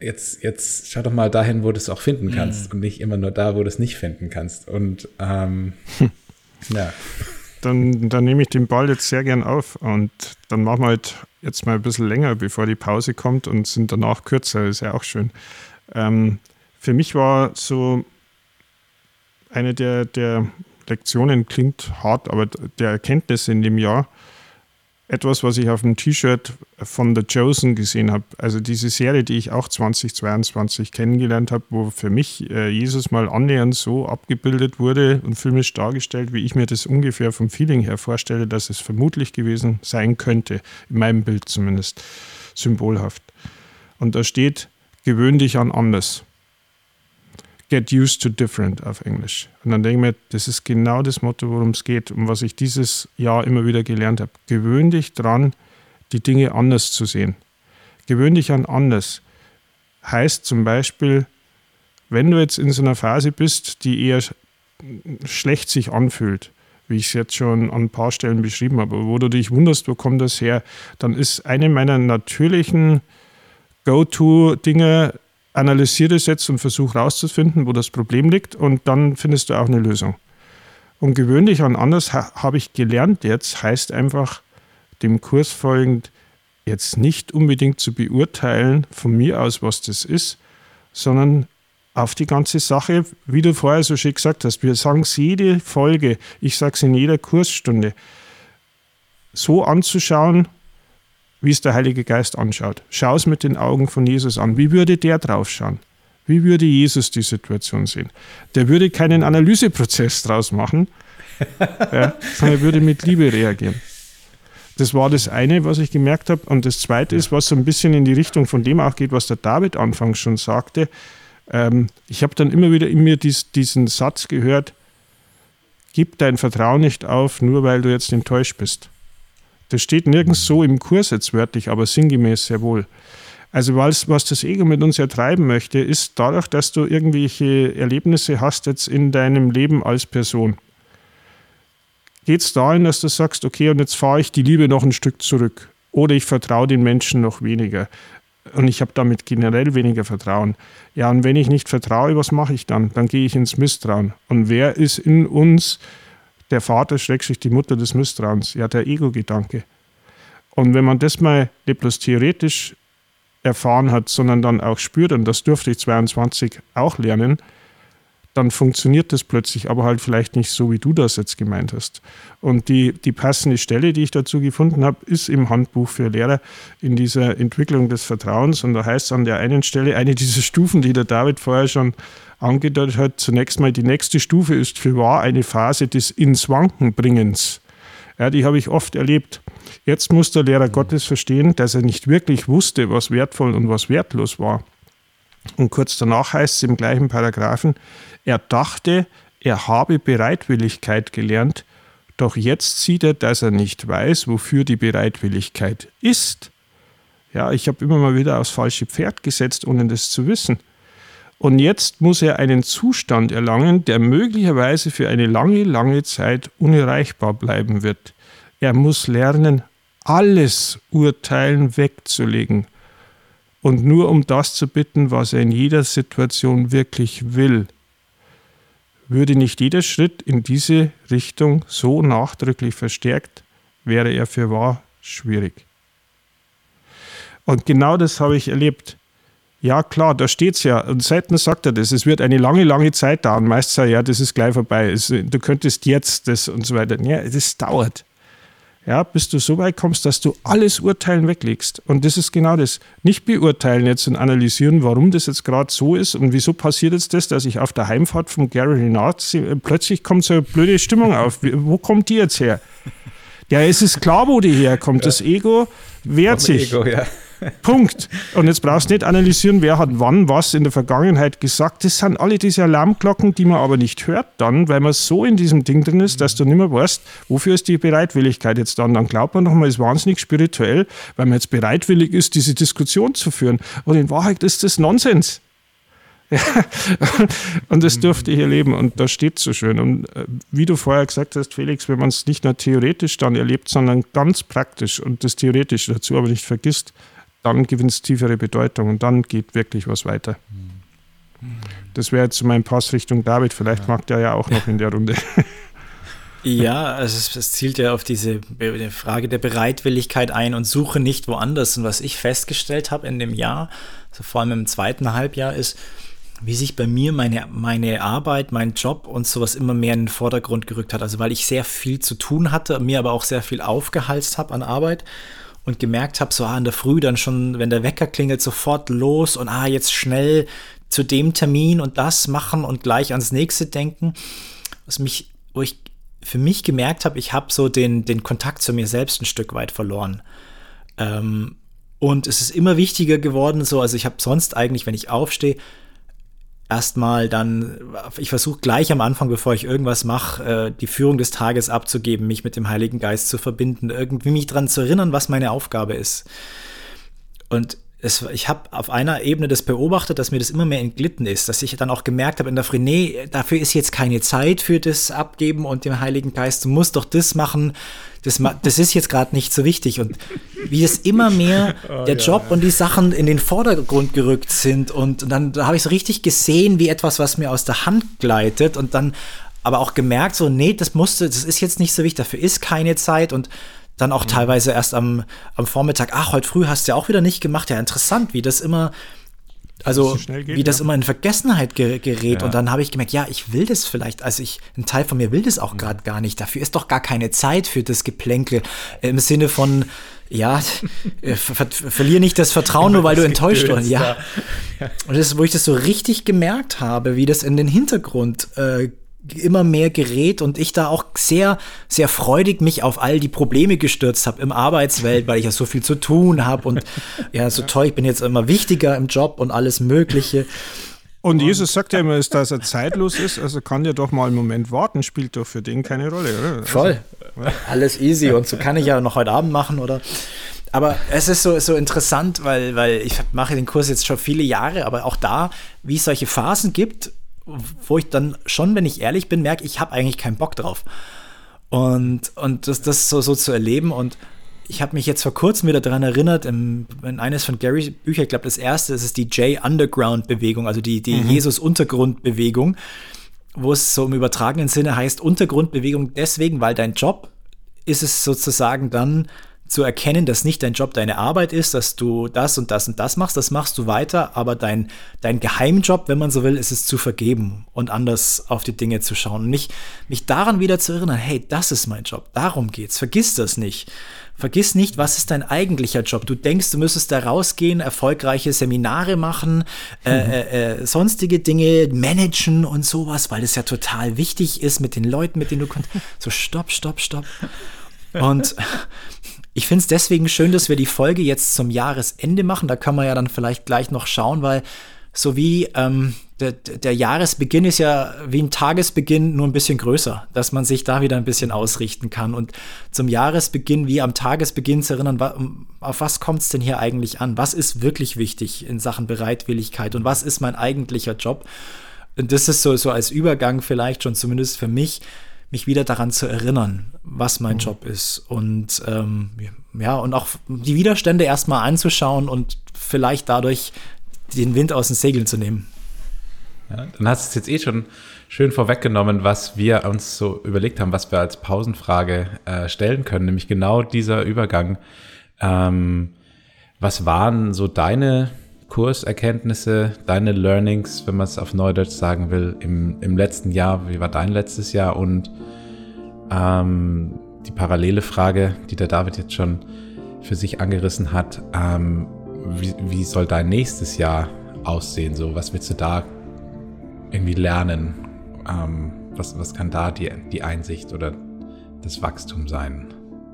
jetzt, jetzt schau doch mal dahin, wo du es auch finden kannst mhm. und nicht immer nur da, wo du es nicht finden kannst. Und ähm, ja. Dann, dann nehme ich den Ball jetzt sehr gern auf und dann machen wir halt jetzt mal ein bisschen länger, bevor die Pause kommt und sind danach kürzer, ist ja auch schön. Ähm, für mich war so eine der, der Lektionen, klingt hart, aber der Erkenntnisse in dem Jahr, etwas, was ich auf dem T-Shirt von The Chosen gesehen habe. Also diese Serie, die ich auch 2022 kennengelernt habe, wo für mich äh, Jesus mal annähernd so abgebildet wurde und filmisch dargestellt, wie ich mir das ungefähr vom Feeling her vorstelle, dass es vermutlich gewesen sein könnte, in meinem Bild zumindest, symbolhaft. Und da steht, gewöhn dich an anders. Get used to different auf Englisch. Und dann denke ich mir, das ist genau das Motto, worum es geht und was ich dieses Jahr immer wieder gelernt habe. Gewöhn dich dran, die Dinge anders zu sehen. Gewöhn dich an anders. Heißt zum Beispiel, wenn du jetzt in so einer Phase bist, die eher schlecht sich anfühlt, wie ich es jetzt schon an ein paar Stellen beschrieben habe, wo du dich wunderst, wo kommt das her, dann ist eine meiner natürlichen Go-To-Dinge analysiere es jetzt und versuche herauszufinden, wo das Problem liegt und dann findest du auch eine Lösung. Und gewöhnlich an anders ha habe ich gelernt jetzt, heißt einfach dem Kurs folgend, jetzt nicht unbedingt zu beurteilen von mir aus, was das ist, sondern auf die ganze Sache, wie du vorher so schön gesagt hast, wir sagen es jede Folge, ich sage es in jeder Kursstunde, so anzuschauen, wie es der Heilige Geist anschaut. Schau es mit den Augen von Jesus an. Wie würde der draufschauen? Wie würde Jesus die Situation sehen? Der würde keinen Analyseprozess draus machen, ja, sondern er würde mit Liebe reagieren. Das war das eine, was ich gemerkt habe. Und das zweite ist, was so ein bisschen in die Richtung von dem auch geht, was der David anfangs schon sagte. Ähm, ich habe dann immer wieder in mir dies, diesen Satz gehört, gib dein Vertrauen nicht auf, nur weil du jetzt enttäuscht bist. Das steht nirgends so im Kurs jetzt wörtlich, aber sinngemäß sehr wohl. Also was, das Ego mit uns ertreiben möchte, ist dadurch, dass du irgendwelche Erlebnisse hast jetzt in deinem Leben als Person. Geht es dahin, dass du sagst, okay, und jetzt fahre ich die Liebe noch ein Stück zurück. Oder ich vertraue den Menschen noch weniger. Und ich habe damit generell weniger Vertrauen. Ja, und wenn ich nicht vertraue, was mache ich dann? Dann gehe ich ins Misstrauen. Und wer ist in uns, der Vater schrägstrich die Mutter des Misstrauens, ja, der Ego-Gedanke. Und wenn man das mal nicht bloß theoretisch erfahren hat, sondern dann auch spürt, und das durfte ich 22 auch lernen, dann funktioniert das plötzlich, aber halt vielleicht nicht so, wie du das jetzt gemeint hast. Und die, die passende Stelle, die ich dazu gefunden habe, ist im Handbuch für Lehrer in dieser Entwicklung des Vertrauens. Und da heißt es an der einen Stelle, eine dieser Stufen, die der David vorher schon angedeutet hat, zunächst mal die nächste Stufe ist für wahr eine Phase des ins Wanken bringens. Ja, die habe ich oft erlebt. Jetzt muss der Lehrer Gottes verstehen, dass er nicht wirklich wusste, was wertvoll und was wertlos war. Und kurz danach heißt es im gleichen Paragraphen, er dachte, er habe Bereitwilligkeit gelernt, doch jetzt sieht er, dass er nicht weiß, wofür die Bereitwilligkeit ist. Ja, ich habe immer mal wieder aufs falsche Pferd gesetzt, ohne das zu wissen. Und jetzt muss er einen Zustand erlangen, der möglicherweise für eine lange, lange Zeit unerreichbar bleiben wird. Er muss lernen, alles Urteilen wegzulegen und nur um das zu bitten, was er in jeder Situation wirklich will. Würde nicht jeder Schritt in diese Richtung so nachdrücklich verstärkt, wäre er für wahr schwierig. Und genau das habe ich erlebt. Ja, klar, da steht es ja. Und selten sagt er das. Es wird eine lange, lange Zeit dauern. Meist sagt er, ja, das ist gleich vorbei. Du könntest jetzt das und so weiter. Ja, das dauert. Ja, bis du so weit kommst, dass du alles Urteilen weglegst. Und das ist genau das. Nicht beurteilen jetzt und analysieren, warum das jetzt gerade so ist und wieso passiert jetzt das, dass ich auf der Heimfahrt von Gary Renard plötzlich kommt so eine blöde Stimmung auf. Wo kommt die jetzt her? Ja, es ist klar, wo die herkommt. Das Ego wehrt sich. Ego, ja. Punkt. Und jetzt brauchst du nicht analysieren, wer hat wann was in der Vergangenheit gesagt. Das sind alle diese Alarmglocken, die man aber nicht hört dann, weil man so in diesem Ding drin ist, dass du nicht mehr weißt, wofür ist die Bereitwilligkeit jetzt dann. Dann glaubt man noch mal, ist wahnsinnig spirituell, weil man jetzt bereitwillig ist, diese Diskussion zu führen. Und in Wahrheit ist das Nonsens. Ja. und das durfte ich erleben und da steht so schön. Und äh, wie du vorher gesagt hast, Felix, wenn man es nicht nur theoretisch dann erlebt, sondern ganz praktisch und das Theoretische dazu aber nicht vergisst, dann gewinnt es tiefere Bedeutung und dann geht wirklich was weiter. Das wäre jetzt mein Pass Richtung David. Vielleicht ja. mag der ja auch noch in der Runde. Ja, also es, es, zielt ja auf diese Frage der Bereitwilligkeit ein und suche nicht woanders. Und was ich festgestellt habe in dem Jahr, also vor allem im zweiten Halbjahr, ist, wie sich bei mir meine, meine Arbeit, mein Job und sowas immer mehr in den Vordergrund gerückt hat. Also weil ich sehr viel zu tun hatte, mir aber auch sehr viel aufgehalst habe an Arbeit und gemerkt habe, so ah, in der Früh dann schon, wenn der Wecker klingelt, sofort los und ah, jetzt schnell zu dem Termin und das machen und gleich ans nächste denken. Was mich, wo ich für mich gemerkt habe, ich habe so den, den Kontakt zu mir selbst ein Stück weit verloren. Ähm, und es ist immer wichtiger geworden, so, also ich habe sonst eigentlich, wenn ich aufstehe, erstmal dann, ich versuche gleich am Anfang, bevor ich irgendwas mache, äh, die Führung des Tages abzugeben, mich mit dem Heiligen Geist zu verbinden, irgendwie mich daran zu erinnern, was meine Aufgabe ist. Und es, ich habe auf einer Ebene das beobachtet, dass mir das immer mehr entglitten ist, dass ich dann auch gemerkt habe in der nee, dafür ist jetzt keine Zeit für das Abgeben und dem Heiligen Geist, du musst doch das machen, das, das ist jetzt gerade nicht so wichtig. Und wie es immer mehr oh, der Job ja. und die Sachen in den Vordergrund gerückt sind und dann da habe ich so richtig gesehen, wie etwas, was mir aus der Hand gleitet und dann aber auch gemerkt, so, nee, das musste, das ist jetzt nicht so wichtig, dafür ist keine Zeit und dann auch mhm. teilweise erst am, am Vormittag, ach, heute früh hast du ja auch wieder nicht gemacht. Ja, interessant, wie das immer, also geht, wie das immer in Vergessenheit gerät. Ja. Und dann habe ich gemerkt, ja, ich will das vielleicht, also ich, ein Teil von mir will das auch mhm. gerade gar nicht. Dafür ist doch gar keine Zeit für das Geplänkel im Sinne von, ja, äh, ver verlier nicht das Vertrauen, nur weil du enttäuscht warst. Ja. ja. Und das ist, wo ich das so richtig gemerkt habe, wie das in den Hintergrund äh, immer mehr gerät und ich da auch sehr, sehr freudig mich auf all die Probleme gestürzt habe im Arbeitswelt, weil ich ja so viel zu tun habe und ja, so toll, ich bin jetzt immer wichtiger im Job und alles Mögliche. Und Jesus sagt ja immer, dass er zeitlos ist, also kann ja doch mal einen Moment warten, spielt doch für den keine Rolle, oder? Also, Voll. Alles easy und so kann ich ja noch heute Abend machen, oder? Aber es ist so, so interessant, weil, weil ich mache den Kurs jetzt schon viele Jahre, aber auch da, wie es solche Phasen gibt, wo ich dann schon, wenn ich ehrlich bin, merke, ich habe eigentlich keinen Bock drauf. Und, und das, das so, so zu erleben und ich habe mich jetzt vor kurzem wieder daran erinnert, in, in eines von Garys Bücher, ich glaube, das erste, das ist die J-Underground-Bewegung, also die, die mhm. Jesus-Untergrund-Bewegung, wo es so im übertragenen Sinne heißt, Untergrundbewegung deswegen, weil dein Job ist es sozusagen dann, zu erkennen, dass nicht dein Job deine Arbeit ist, dass du das und das und das machst, das machst du weiter, aber dein, dein Geheimjob, wenn man so will, ist es zu vergeben und anders auf die Dinge zu schauen und nicht, mich daran wieder zu erinnern, hey, das ist mein Job, darum geht's, vergiss das nicht. Vergiss nicht, was ist dein eigentlicher Job? Du denkst, du müsstest da rausgehen, erfolgreiche Seminare machen, äh, mhm. äh, äh, sonstige Dinge managen und sowas, weil es ja total wichtig ist mit den Leuten, mit denen du kommst. So, stopp, stopp, stopp. Und ich finde es deswegen schön, dass wir die Folge jetzt zum Jahresende machen. Da kann man ja dann vielleicht gleich noch schauen, weil so wie ähm, der, der, Jahresbeginn ist ja wie ein Tagesbeginn nur ein bisschen größer, dass man sich da wieder ein bisschen ausrichten kann. Und zum Jahresbeginn wie am Tagesbeginn zu erinnern, auf was kommt es denn hier eigentlich an? Was ist wirklich wichtig in Sachen Bereitwilligkeit und was ist mein eigentlicher Job? Und das ist so, so als Übergang vielleicht schon zumindest für mich mich wieder daran zu erinnern, was mein mhm. Job ist und ähm, ja, und auch die Widerstände erstmal anzuschauen und vielleicht dadurch den Wind aus den Segeln zu nehmen. Ja, dann hast du es jetzt eh schon schön vorweggenommen, was wir uns so überlegt haben, was wir als Pausenfrage äh, stellen können, nämlich genau dieser Übergang. Ähm, was waren so deine Kurserkenntnisse, deine Learnings, wenn man es auf Neudeutsch sagen will, im, im letzten Jahr? Wie war dein letztes Jahr? Und ähm, die parallele Frage, die der David jetzt schon für sich angerissen hat, ähm, wie, wie soll dein nächstes Jahr aussehen? So, was willst du da irgendwie lernen? Ähm, was, was kann da die, die Einsicht oder das Wachstum sein?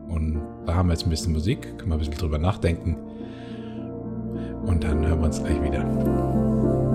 Und da haben wir jetzt ein bisschen Musik, können wir ein bisschen drüber nachdenken. Und dann hören wir uns gleich wieder.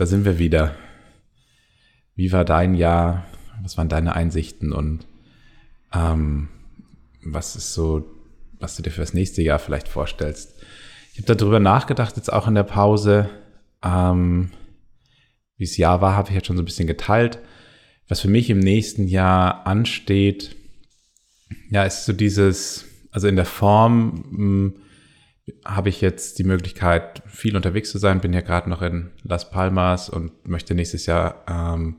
Da sind wir wieder. Wie war dein Jahr? Was waren deine Einsichten und ähm, was ist so, was du dir für das nächste Jahr vielleicht vorstellst? Ich habe darüber nachgedacht, jetzt auch in der Pause. Ähm, wie es Jahr war, habe ich jetzt schon so ein bisschen geteilt. Was für mich im nächsten Jahr ansteht, ja, ist so dieses, also in der Form, mh, hm, habe ich jetzt die Möglichkeit, viel unterwegs zu sein. Bin ja gerade noch in Las Palmas und möchte nächstes Jahr ähm,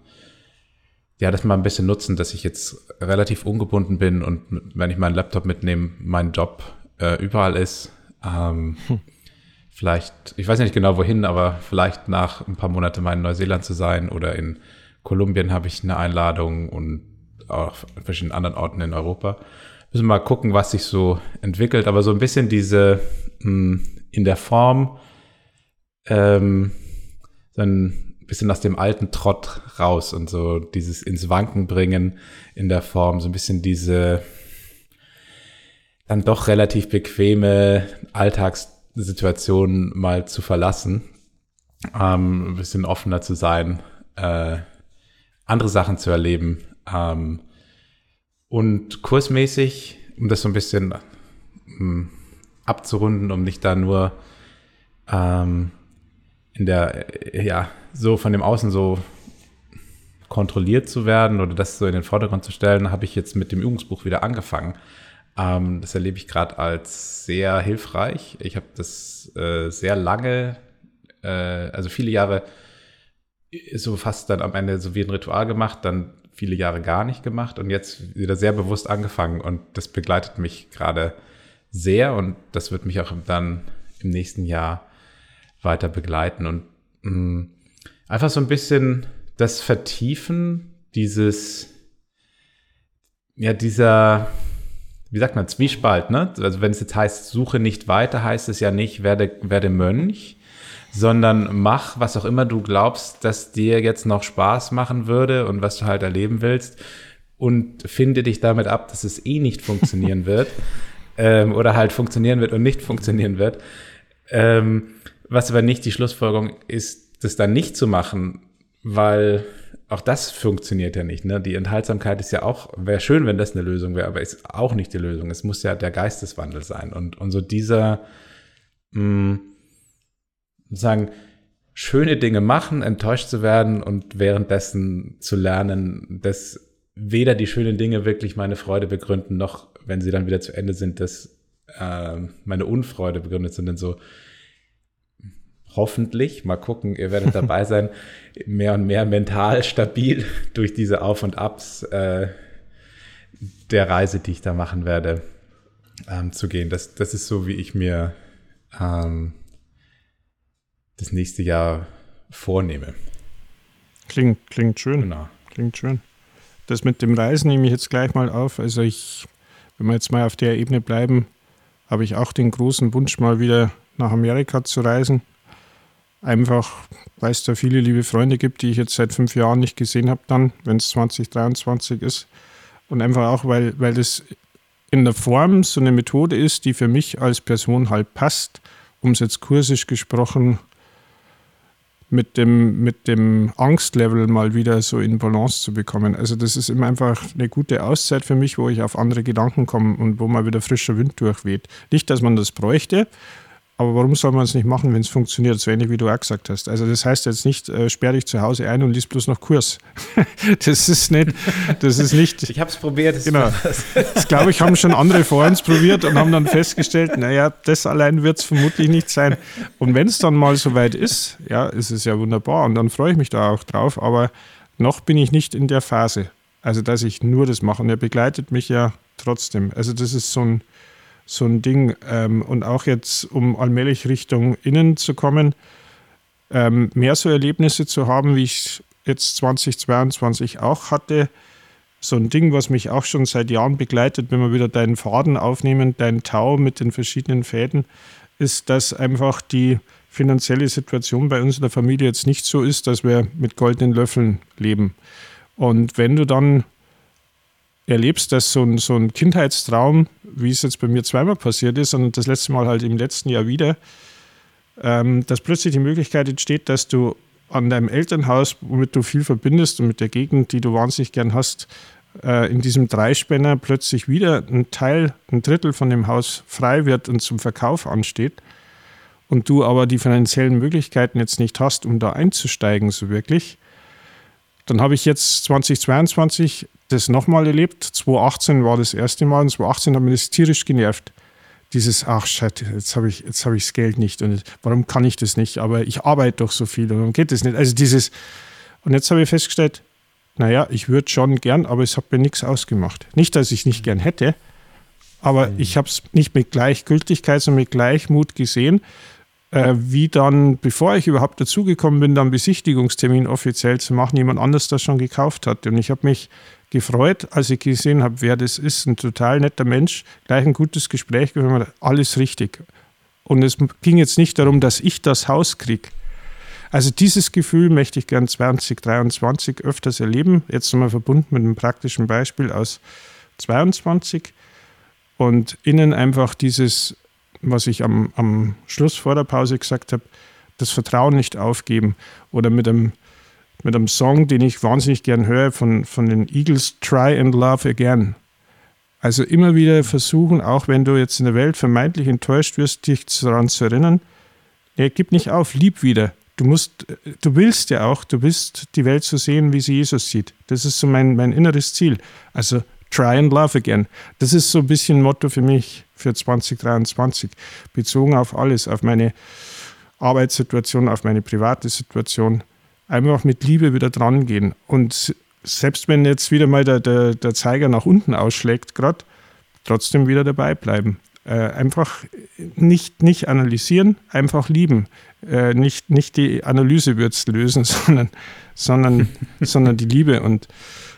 ja das mal ein bisschen nutzen, dass ich jetzt relativ ungebunden bin und wenn ich meinen Laptop mitnehme, mein Job äh, überall ist. Ähm, hm. Vielleicht, ich weiß nicht genau wohin, aber vielleicht nach ein paar Monaten mal in Neuseeland zu sein oder in Kolumbien habe ich eine Einladung und auch an verschiedenen anderen Orten in Europa. Müssen wir mal gucken, was sich so entwickelt, aber so ein bisschen diese in der Form ähm, so ein bisschen aus dem alten Trott raus und so dieses ins Wanken bringen in der Form, so ein bisschen diese dann doch relativ bequeme Alltagssituation mal zu verlassen, ähm, ein bisschen offener zu sein, äh, andere Sachen zu erleben ähm, und kursmäßig, um das so ein bisschen mh, hm, abzurunden, um nicht da nur ähm, in der, ja, so von dem Außen so kontrolliert zu werden oder das so in den Vordergrund zu stellen, habe ich jetzt mit dem Übungsbuch wieder angefangen. Ähm, das erlebe ich gerade als sehr hilfreich. Ich habe das äh, sehr lange, äh, also viele Jahre, so fast dann am Ende so wie ein Ritual gemacht, dann viele Jahre gar nicht gemacht und jetzt wieder sehr bewusst angefangen und das begleitet mich gerade sehr und das wird mich auch dann im nächsten Jahr weiter begleiten und mh, mm, einfach so ein bisschen das Vertiefen dieses, ja, dieser, wie sagt man, Zwiespalt, ne? Also wenn es jetzt heißt, suche nicht weiter, heißt es ja nicht, werde, werde Mönch, sondern mach, was auch immer du glaubst, dass dir jetzt noch Spaß machen würde und was du halt erleben willst und finde dich damit ab, dass es eh nicht funktionieren wird ähm, oder halt funktionieren wird und nicht funktionieren wird. Ähm, was aber nicht die Schlussfolgerung ist, das dann nicht zu machen, weil auch das funktioniert ja nicht. Ne? Die Enthaltsamkeit ist ja auch, wäre schön, wenn das eine Lösung wäre, aber ist auch nicht die Lösung. Es muss ja der Geisteswandel sein. Und, und so dieser, mh, hm, sagen, schöne Dinge machen, enttäuscht zu werden und währenddessen zu lernen, dass weder die schönen Dinge wirklich meine Freude begründen, noch wenn sie dann wieder zu Ende sind, dass äh, meine Unfreude begründet, sondern so hoffentlich, mal gucken, ihr werdet dabei sein, mehr und mehr mental stabil durch diese Auf und Abs äh, der Reise, die ich da machen werde, ähm, zu gehen. Das, das ist so, wie ich mir ähm, das nächste Jahr vornehme. Klingt, klingt schön. Genau. Klingt schön. Das mit dem Reisen nehme ich jetzt gleich mal auf. Also ich, wenn wir jetzt mal auf der Ebene bleiben, habe ich auch den großen Wunsch, mal wieder nach Amerika zu reisen. Einfach, weil es da viele liebe Freunde gibt, die ich jetzt seit fünf Jahren nicht gesehen habe, dann, wenn es 2023 ist. Und einfach auch, weil, weil das in der Form so eine Methode ist, die für mich als Person halt passt, um es jetzt kursisch gesprochen mit dem, mit dem Angstlevel mal wieder so in Balance zu bekommen. Also das ist immer einfach eine gute Auszeit für mich, wo ich auf andere Gedanken komme und wo mal wieder frischer Wind durchweht. Nicht, dass man das bräuchte, aber warum soll man es nicht machen, wenn es funktioniert? So ähnlich wie du auch gesagt hast. Also das heißt jetzt nicht, äh, sperr dich zu Hause ein und liest bloß noch Kurs. das ist nicht, das ist nicht. Ich habe es probiert. Genau. Das glaube ich, haben schon andere vor uns probiert und haben dann festgestellt, naja, das allein wird es vermutlich nicht sein. Und wenn es dann mal soweit ist, ja, ist es ja wunderbar und dann freue ich mich da auch drauf. Aber noch bin ich nicht in der Phase. Also, dass ich nur das mache. Und er begleitet mich ja trotzdem. Also, das ist so ein so ein Ding. Ähm, und auch jetzt, um allmählich Richtung Innen zu kommen, ähm, mehr so Erlebnisse zu haben, wie ich jetzt 2022 auch hatte. So ein Ding, was mich auch schon seit Jahren begleitet, wenn wir wieder deinen Faden aufnehmen, deinen Tau mit den verschiedenen Fäden, ist, dass einfach die finanzielle Situation bei uns in der Familie jetzt nicht so ist, dass wir mit goldenen Löffeln leben. Und wenn du dann erlebst, dass so ein, so ein Kindheitstraum, wie es jetzt bei mir zweimal passiert ist und das letzte Mal halt im letzten Jahr wieder, ähm, dass plötzlich die Möglichkeit entsteht, dass du an deinem Elternhaus, womit du viel verbindest und mit der Gegend, die du wahnsinnig gern hast, äh, in diesem Dreispänner plötzlich wieder ein Teil, ein Drittel von dem Haus frei wird und zum Verkauf ansteht und du aber die finanziellen Möglichkeiten jetzt nicht hast, um da einzusteigen, so wirklich, dann habe ich jetzt 2022 das nochmal erlebt. 2018 war das erste Mal und 2018 hat mich das tierisch genervt. Dieses, ach Scheiße, jetzt habe ich, hab ich das Geld nicht und warum kann ich das nicht? Aber ich arbeite doch so viel und warum geht das nicht? Also dieses, und jetzt habe ich festgestellt, naja, ich würde schon gern, aber es hat mir nichts ausgemacht. Nicht, dass ich nicht gern hätte, aber mhm. ich habe es nicht mit Gleichgültigkeit, sondern mit Gleichmut gesehen, äh, wie dann, bevor ich überhaupt dazugekommen bin, dann Besichtigungstermin offiziell zu machen, jemand anders das schon gekauft hat. Und ich habe mich gefreut, als ich gesehen habe, wer das ist. Ein total netter Mensch, gleich ein gutes Gespräch geführt, alles richtig. Und es ging jetzt nicht darum, dass ich das Haus kriege. Also dieses Gefühl möchte ich gern 2023 öfters erleben. Jetzt nochmal verbunden mit einem praktischen Beispiel aus 22 und innen einfach dieses, was ich am, am Schluss vor der Pause gesagt habe, das Vertrauen nicht aufgeben oder mit einem mit einem Song, den ich wahnsinnig gern höre, von, von den Eagles, Try and Love Again. Also immer wieder versuchen, auch wenn du jetzt in der Welt vermeintlich enttäuscht wirst, dich daran zu erinnern, nee, gib nicht auf, lieb wieder. Du musst, du willst ja auch, du willst die Welt so sehen, wie sie Jesus sieht. Das ist so mein, mein inneres Ziel. Also try and love again. Das ist so ein bisschen Motto für mich für 2023, bezogen auf alles, auf meine Arbeitssituation, auf meine private Situation einfach mit Liebe wieder dran gehen. Und selbst wenn jetzt wieder mal der, der, der Zeiger nach unten ausschlägt, gerade trotzdem wieder dabei bleiben. Äh, einfach nicht, nicht analysieren, einfach lieben. Äh, nicht, nicht die Analyse wird es lösen, sondern, sondern, sondern die Liebe. Und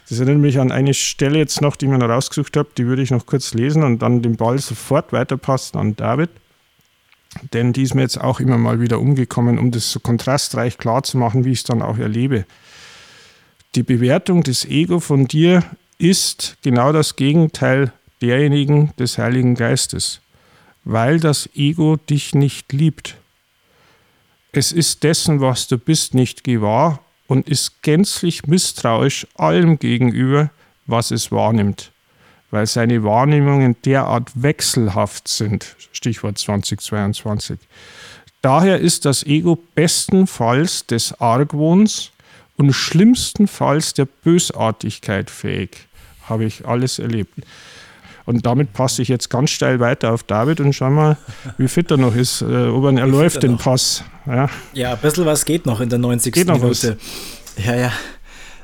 das erinnert mich an eine Stelle jetzt noch, die ich mir noch rausgesucht habe, die würde ich noch kurz lesen und dann den Ball sofort weiterpassen an David. Denn die ist mir jetzt auch immer mal wieder umgekommen, um das so kontrastreich klar zu machen, wie ich es dann auch erlebe. Die Bewertung des Ego von dir ist genau das Gegenteil derjenigen des Heiligen Geistes, weil das Ego dich nicht liebt. Es ist dessen, was du bist, nicht gewahr und ist gänzlich misstrauisch allem gegenüber, was es wahrnimmt, weil seine Wahrnehmungen derart wechselhaft sind. Stichwort 2022. Daher ist das Ego bestenfalls des Argwohns und schlimmstenfalls der Bösartigkeit fähig. Habe ich alles erlebt. Und damit passe ich jetzt ganz steil weiter auf David und schau mal, wie fit er noch ist, äh, ob er, er läuft den Pass. Ja. ja, ein bisschen was geht noch in der 90. Geht noch Minute. Was. Ja, ja.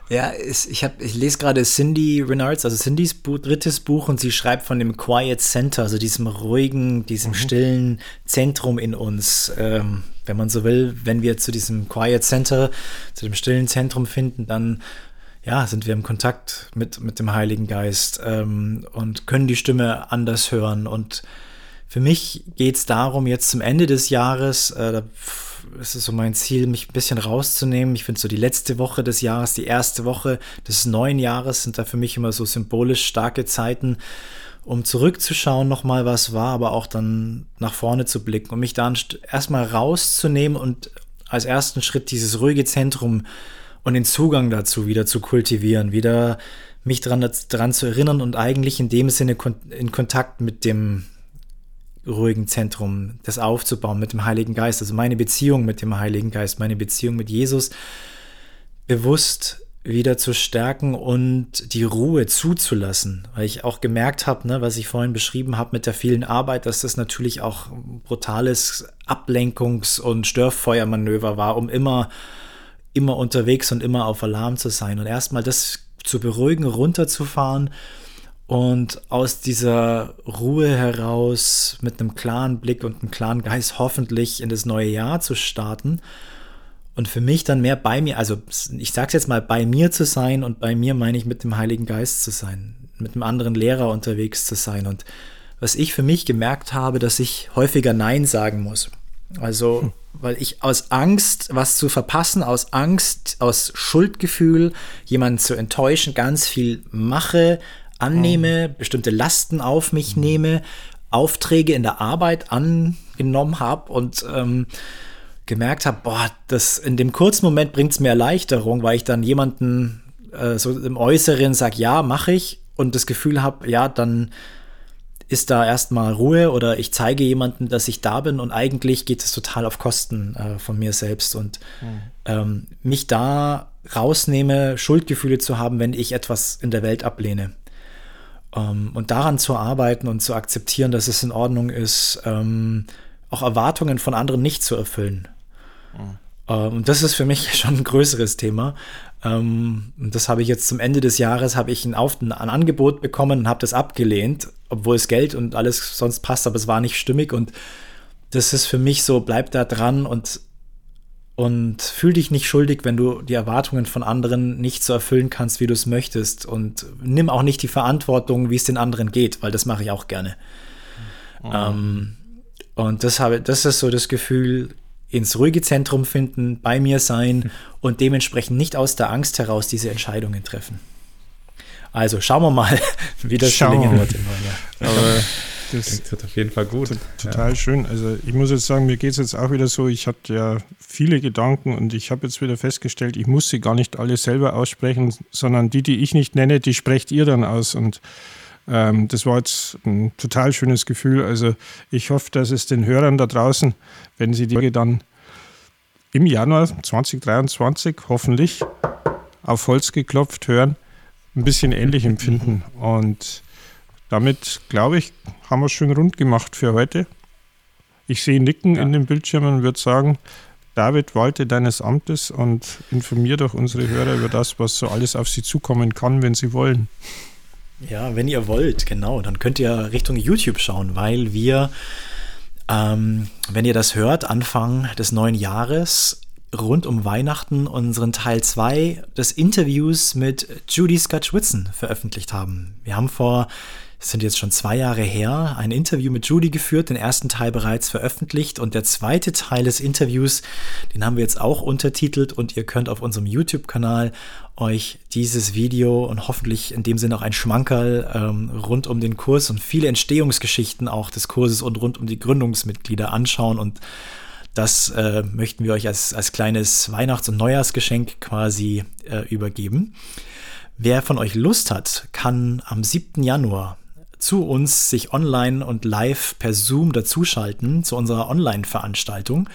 Ja, ich, hab, ich lese gerade Cindy Renards, also Cindys Buch, drittes Buch, und sie schreibt von dem Quiet Center, also diesem ruhigen, diesem mhm. stillen Zentrum in uns. Ähm, wenn man so will, wenn wir zu diesem Quiet Center, zu dem stillen Zentrum finden, dann ja, sind wir im Kontakt mit, mit dem Heiligen Geist ähm, und können die Stimme anders hören. Und für mich geht es darum, jetzt zum Ende des Jahres, äh, da ist es so mein Ziel, mich ein bisschen rauszunehmen. Ich finde so die letzte Woche des Jahres, die erste Woche des neuen Jahres sind da für mich immer so symbolisch starke Zeiten, um zurückzuschauen nochmal, was war, aber auch dann nach vorne zu blicken und mich dann erstmal rauszunehmen und als ersten Schritt dieses ruhige Zentrum und den Zugang dazu wieder zu kultivieren, wieder mich daran dran zu erinnern und eigentlich in dem Sinne in Kontakt mit dem ruhigen Zentrum, das aufzubauen mit dem Heiligen Geist, also meine Beziehung mit dem Heiligen Geist, meine Beziehung mit Jesus bewusst wieder zu stärken und die Ruhe zuzulassen, weil ich auch gemerkt habe, ne, was ich vorhin beschrieben habe mit der vielen Arbeit, dass das natürlich auch brutales Ablenkungs- und Störfeuermanöver war, um immer immer unterwegs und immer auf Alarm zu sein. Und erstmal das zu beruhigen, runterzufahren und aus dieser Ruhe heraus mit einem klaren Blick und einem klaren Geist hoffentlich in das neue Jahr zu starten und für mich dann mehr bei mir, also ich sag's jetzt mal, bei mir zu sein und bei mir meine ich mit dem Heiligen Geist zu sein, mit einem anderen Lehrer unterwegs zu sein und was ich für mich gemerkt habe, dass ich häufiger Nein sagen muss. Also, hm. weil ich aus Angst, was zu verpassen, aus Angst, aus Schuldgefühl, jemanden zu enttäuschen, ganz viel mache, annehme, mhm. bestimmte Lasten auf mich mhm. nehme, Aufträge in der Arbeit angenommen habe und ähm, gemerkt habe, boah, das in dem kurzen Moment bringt es mir Erleichterung, weil ich dann jemanden äh, so im Äußeren sage, ja, mache ich und das Gefühl habe, ja, dann ist da erstmal Ruhe oder ich zeige jemandem, dass ich da bin und eigentlich geht es total auf Kosten äh, von mir selbst und mhm. ähm, mich da rausnehme, Schuldgefühle zu haben, wenn ich etwas in der Welt ablehne. Ähm, und daran zu arbeiten und zu akzeptieren, dass es in Ordnung ist, ähm, auch Erwartungen von anderen nicht zu erfüllen. Mhm. Ähm, und das ist für mich schon ein größeres Thema. Und das habe ich jetzt zum Ende des Jahres, habe ich ein, Auf ein Angebot bekommen und habe das abgelehnt, obwohl es Geld und alles sonst passt, aber es war nicht stimmig. Und das ist für mich so, bleib da dran und, und fühl dich nicht schuldig, wenn du die Erwartungen von anderen nicht so erfüllen kannst, wie du es möchtest. Und nimm auch nicht die Verantwortung, wie es den anderen geht, weil das mache ich auch gerne. Mhm. Ähm, und das, habe, das ist so das Gefühl, ins ruhige Zentrum finden, bei mir sein und dementsprechend nicht aus der Angst heraus diese Entscheidungen treffen. Also schauen wir mal, wie das gelingen wird. Aber das wird auf jeden Fall gut. Total ja. schön. Also ich muss jetzt sagen, mir geht es jetzt auch wieder so, ich hatte ja viele Gedanken und ich habe jetzt wieder festgestellt, ich muss sie gar nicht alle selber aussprechen, sondern die, die ich nicht nenne, die sprecht ihr dann aus. Und ähm, das war jetzt ein total schönes Gefühl. Also ich hoffe, dass es den Hörern da draußen, wenn sie die Folge dann im Januar 2023 hoffentlich auf Holz geklopft hören, ein bisschen ähnlich empfinden. Und damit, glaube ich, haben wir es schön rund gemacht für heute. Ich sehe Nicken ja. in den Bildschirmen und würde sagen, David, walte deines Amtes und informiere doch unsere Hörer über das, was so alles auf sie zukommen kann, wenn sie wollen. Ja, wenn ihr wollt, genau, dann könnt ihr Richtung YouTube schauen, weil wir, ähm, wenn ihr das hört, Anfang des neuen Jahres rund um Weihnachten unseren Teil 2 des Interviews mit Judy Scott-Schwitzen veröffentlicht haben. Wir haben vor es sind jetzt schon zwei Jahre her, ein Interview mit Judy geführt, den ersten Teil bereits veröffentlicht und der zweite Teil des Interviews, den haben wir jetzt auch untertitelt und ihr könnt auf unserem YouTube-Kanal euch dieses Video und hoffentlich in dem Sinne auch ein Schmankerl ähm, rund um den Kurs und viele Entstehungsgeschichten auch des Kurses und rund um die Gründungsmitglieder anschauen und Das äh, möchten wir euch als, als kleines Weihnachts- und Neujahrsgeschenk quasi äh, übergeben. Wer von euch Lust hat, kann am 7. Januar zu uns sich online und live per Zoom dazuschalten zu unserer Online-Veranstaltung.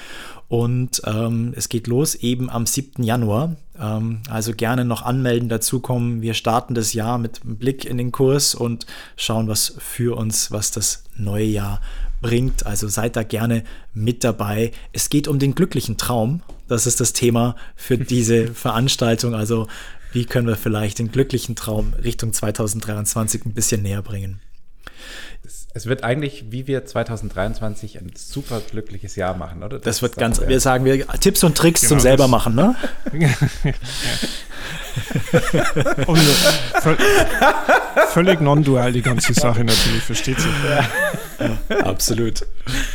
Und ähm, es geht los eben am 7. Januar. Ähm, also gerne noch anmelden, dazukommen. Wir starten das Jahr mit einem Blick in den Kurs und schauen, was für uns, was das neue Jahr bringt. Also seid da gerne mit dabei. Es geht um den glücklichen Traum. Das ist das Thema für diese Veranstaltung. Also wie können wir vielleicht den glücklichen Traum Richtung 2023 ein bisschen näher bringen. Es wird eigentlich, wie wir 2023 ein super glückliches Jahr machen, oder? Das, das wird ganz, wir sagen wir Tipps und Tricks genau, zum selber machen, ne? und völlig non-dual die ganze Sache natürlich, versteht sich. Ja. Absolut.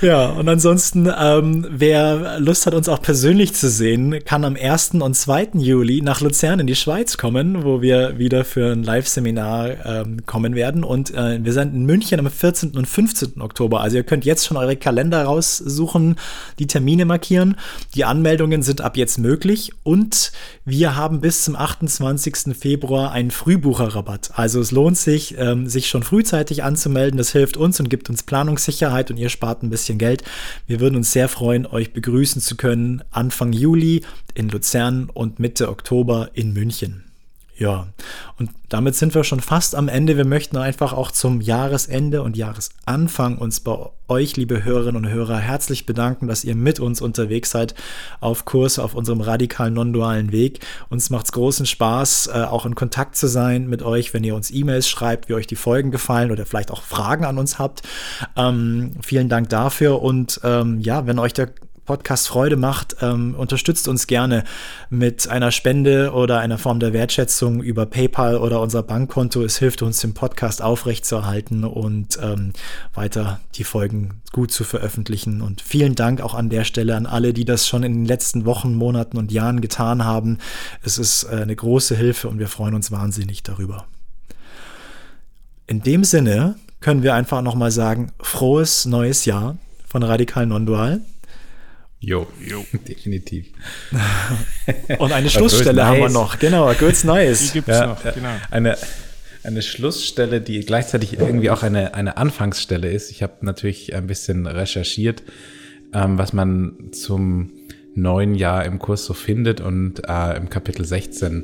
Ja, und ansonsten, ähm, wer Lust hat, uns auch persönlich zu sehen, kann am 1. und 2. Juli nach Luzern in die Schweiz kommen, wo wir wieder für ein Live-Seminar ähm, kommen werden. Und äh, wir sind in München am 14. und 15. Oktober. Also ihr könnt jetzt schon eure Kalender raussuchen, die Termine markieren. Die Anmeldungen sind ab jetzt möglich und wir haben bis zum 28. Februar einen Frühbucherrabatt. Also es lohnt sich, ähm, sich schon frühzeitig anzumelden. Das hilft uns und gibt uns Planungssicherheit und ihr spart ein bisschen Geld. Wir würden uns sehr freuen, euch begrüßen zu können Anfang Juli in Luzern und Mitte Oktober in München. Ja, und damit sind wir schon fast am Ende. Wir möchten einfach auch zum Jahresende und Jahresanfang uns bei euch, liebe Hörerinnen und Hörer, herzlich bedanken, dass ihr mit uns unterwegs seid auf Kurs, auf unserem radikalen non-dualen Weg. Uns macht es großen Spaß, äh, auch in Kontakt zu sein mit euch, wenn ihr uns E-Mails schreibt, wie euch die Folgen gefallen oder vielleicht auch Fragen an uns habt. Ähm, vielen Dank dafür und ähm, ja, wenn euch der Podcast Freude macht, ähm, unterstützt uns gerne mit einer Spende oder einer Form der Wertschätzung über PayPal oder unser Bankkonto. Es hilft uns, den Podcast aufrechtzuerhalten und ähm, weiter die Folgen gut zu veröffentlichen. Und vielen Dank auch an der Stelle an alle, die das schon in den letzten Wochen, Monaten und Jahren getan haben. Es ist äh, eine große Hilfe und wir freuen uns wahnsinnig darüber. In dem Sinne können wir einfach nochmal sagen, frohes neues Jahr von Radikal Non-Dual. Jo, jo. definitiv. Und eine Schlussstelle haben wir noch. Genau, Goods Nice. Die gibt es ja, noch, genau. Eine, eine Schlussstelle, die gleichzeitig irgendwie auch eine, eine Anfangsstelle ist. Ich habe natürlich ein bisschen recherchiert, ähm, was man zum neuen Jahr im Kurs so findet und äh, im Kapitel 16,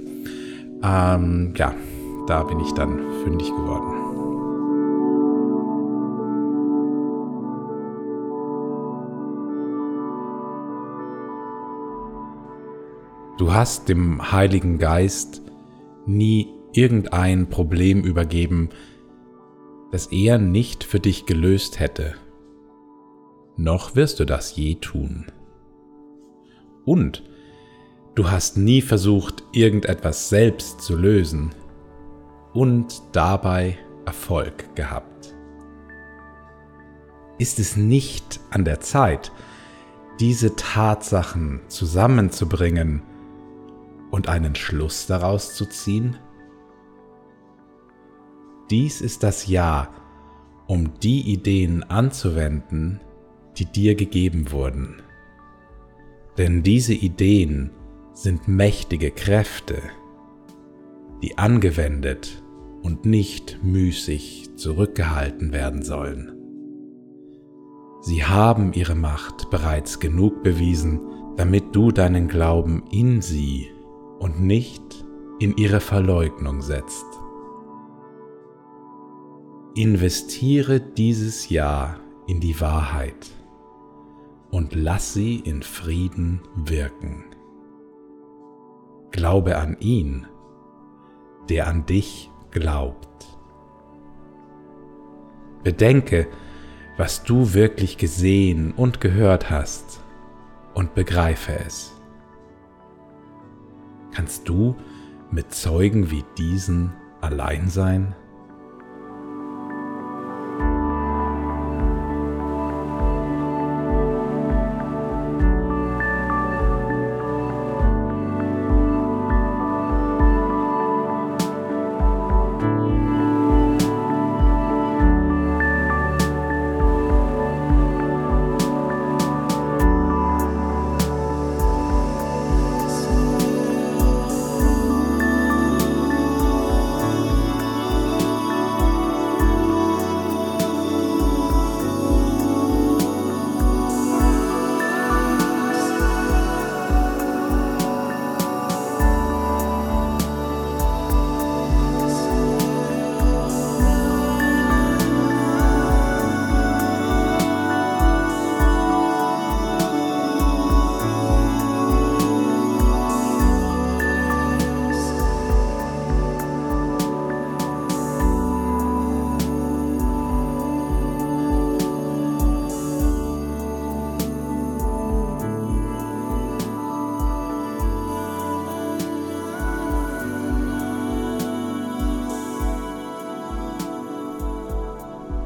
ähm, ja, da bin ich dann fündig geworden. Du hast dem Heiligen Geist nie irgendein Problem übergeben, das er nicht für dich gelöst hätte. Noch wirst du das je tun. Und du hast nie versucht, irgendetwas selbst zu lösen und dabei Erfolg gehabt. Ist es nicht an der Zeit, diese Tatsachen zusammenzubringen, und einen Schluss daraus zu ziehen? Dies ist das Jahr, um die Ideen anzuwenden, die dir gegeben wurden. Denn diese Ideen sind mächtige Kräfte, die angewendet und nicht müßig zurückgehalten werden sollen. Sie haben ihre Macht bereits genug bewiesen, damit du deinen Glauben in sie und nicht in ihre Verleugnung setzt. Investiere dieses Jahr in die Wahrheit und lass sie in Frieden wirken. Glaube an ihn, der an dich glaubt. Bedenke, was du wirklich gesehen und gehört hast und begreife es. Kannst du mit Zeugen wie diesen allein sein?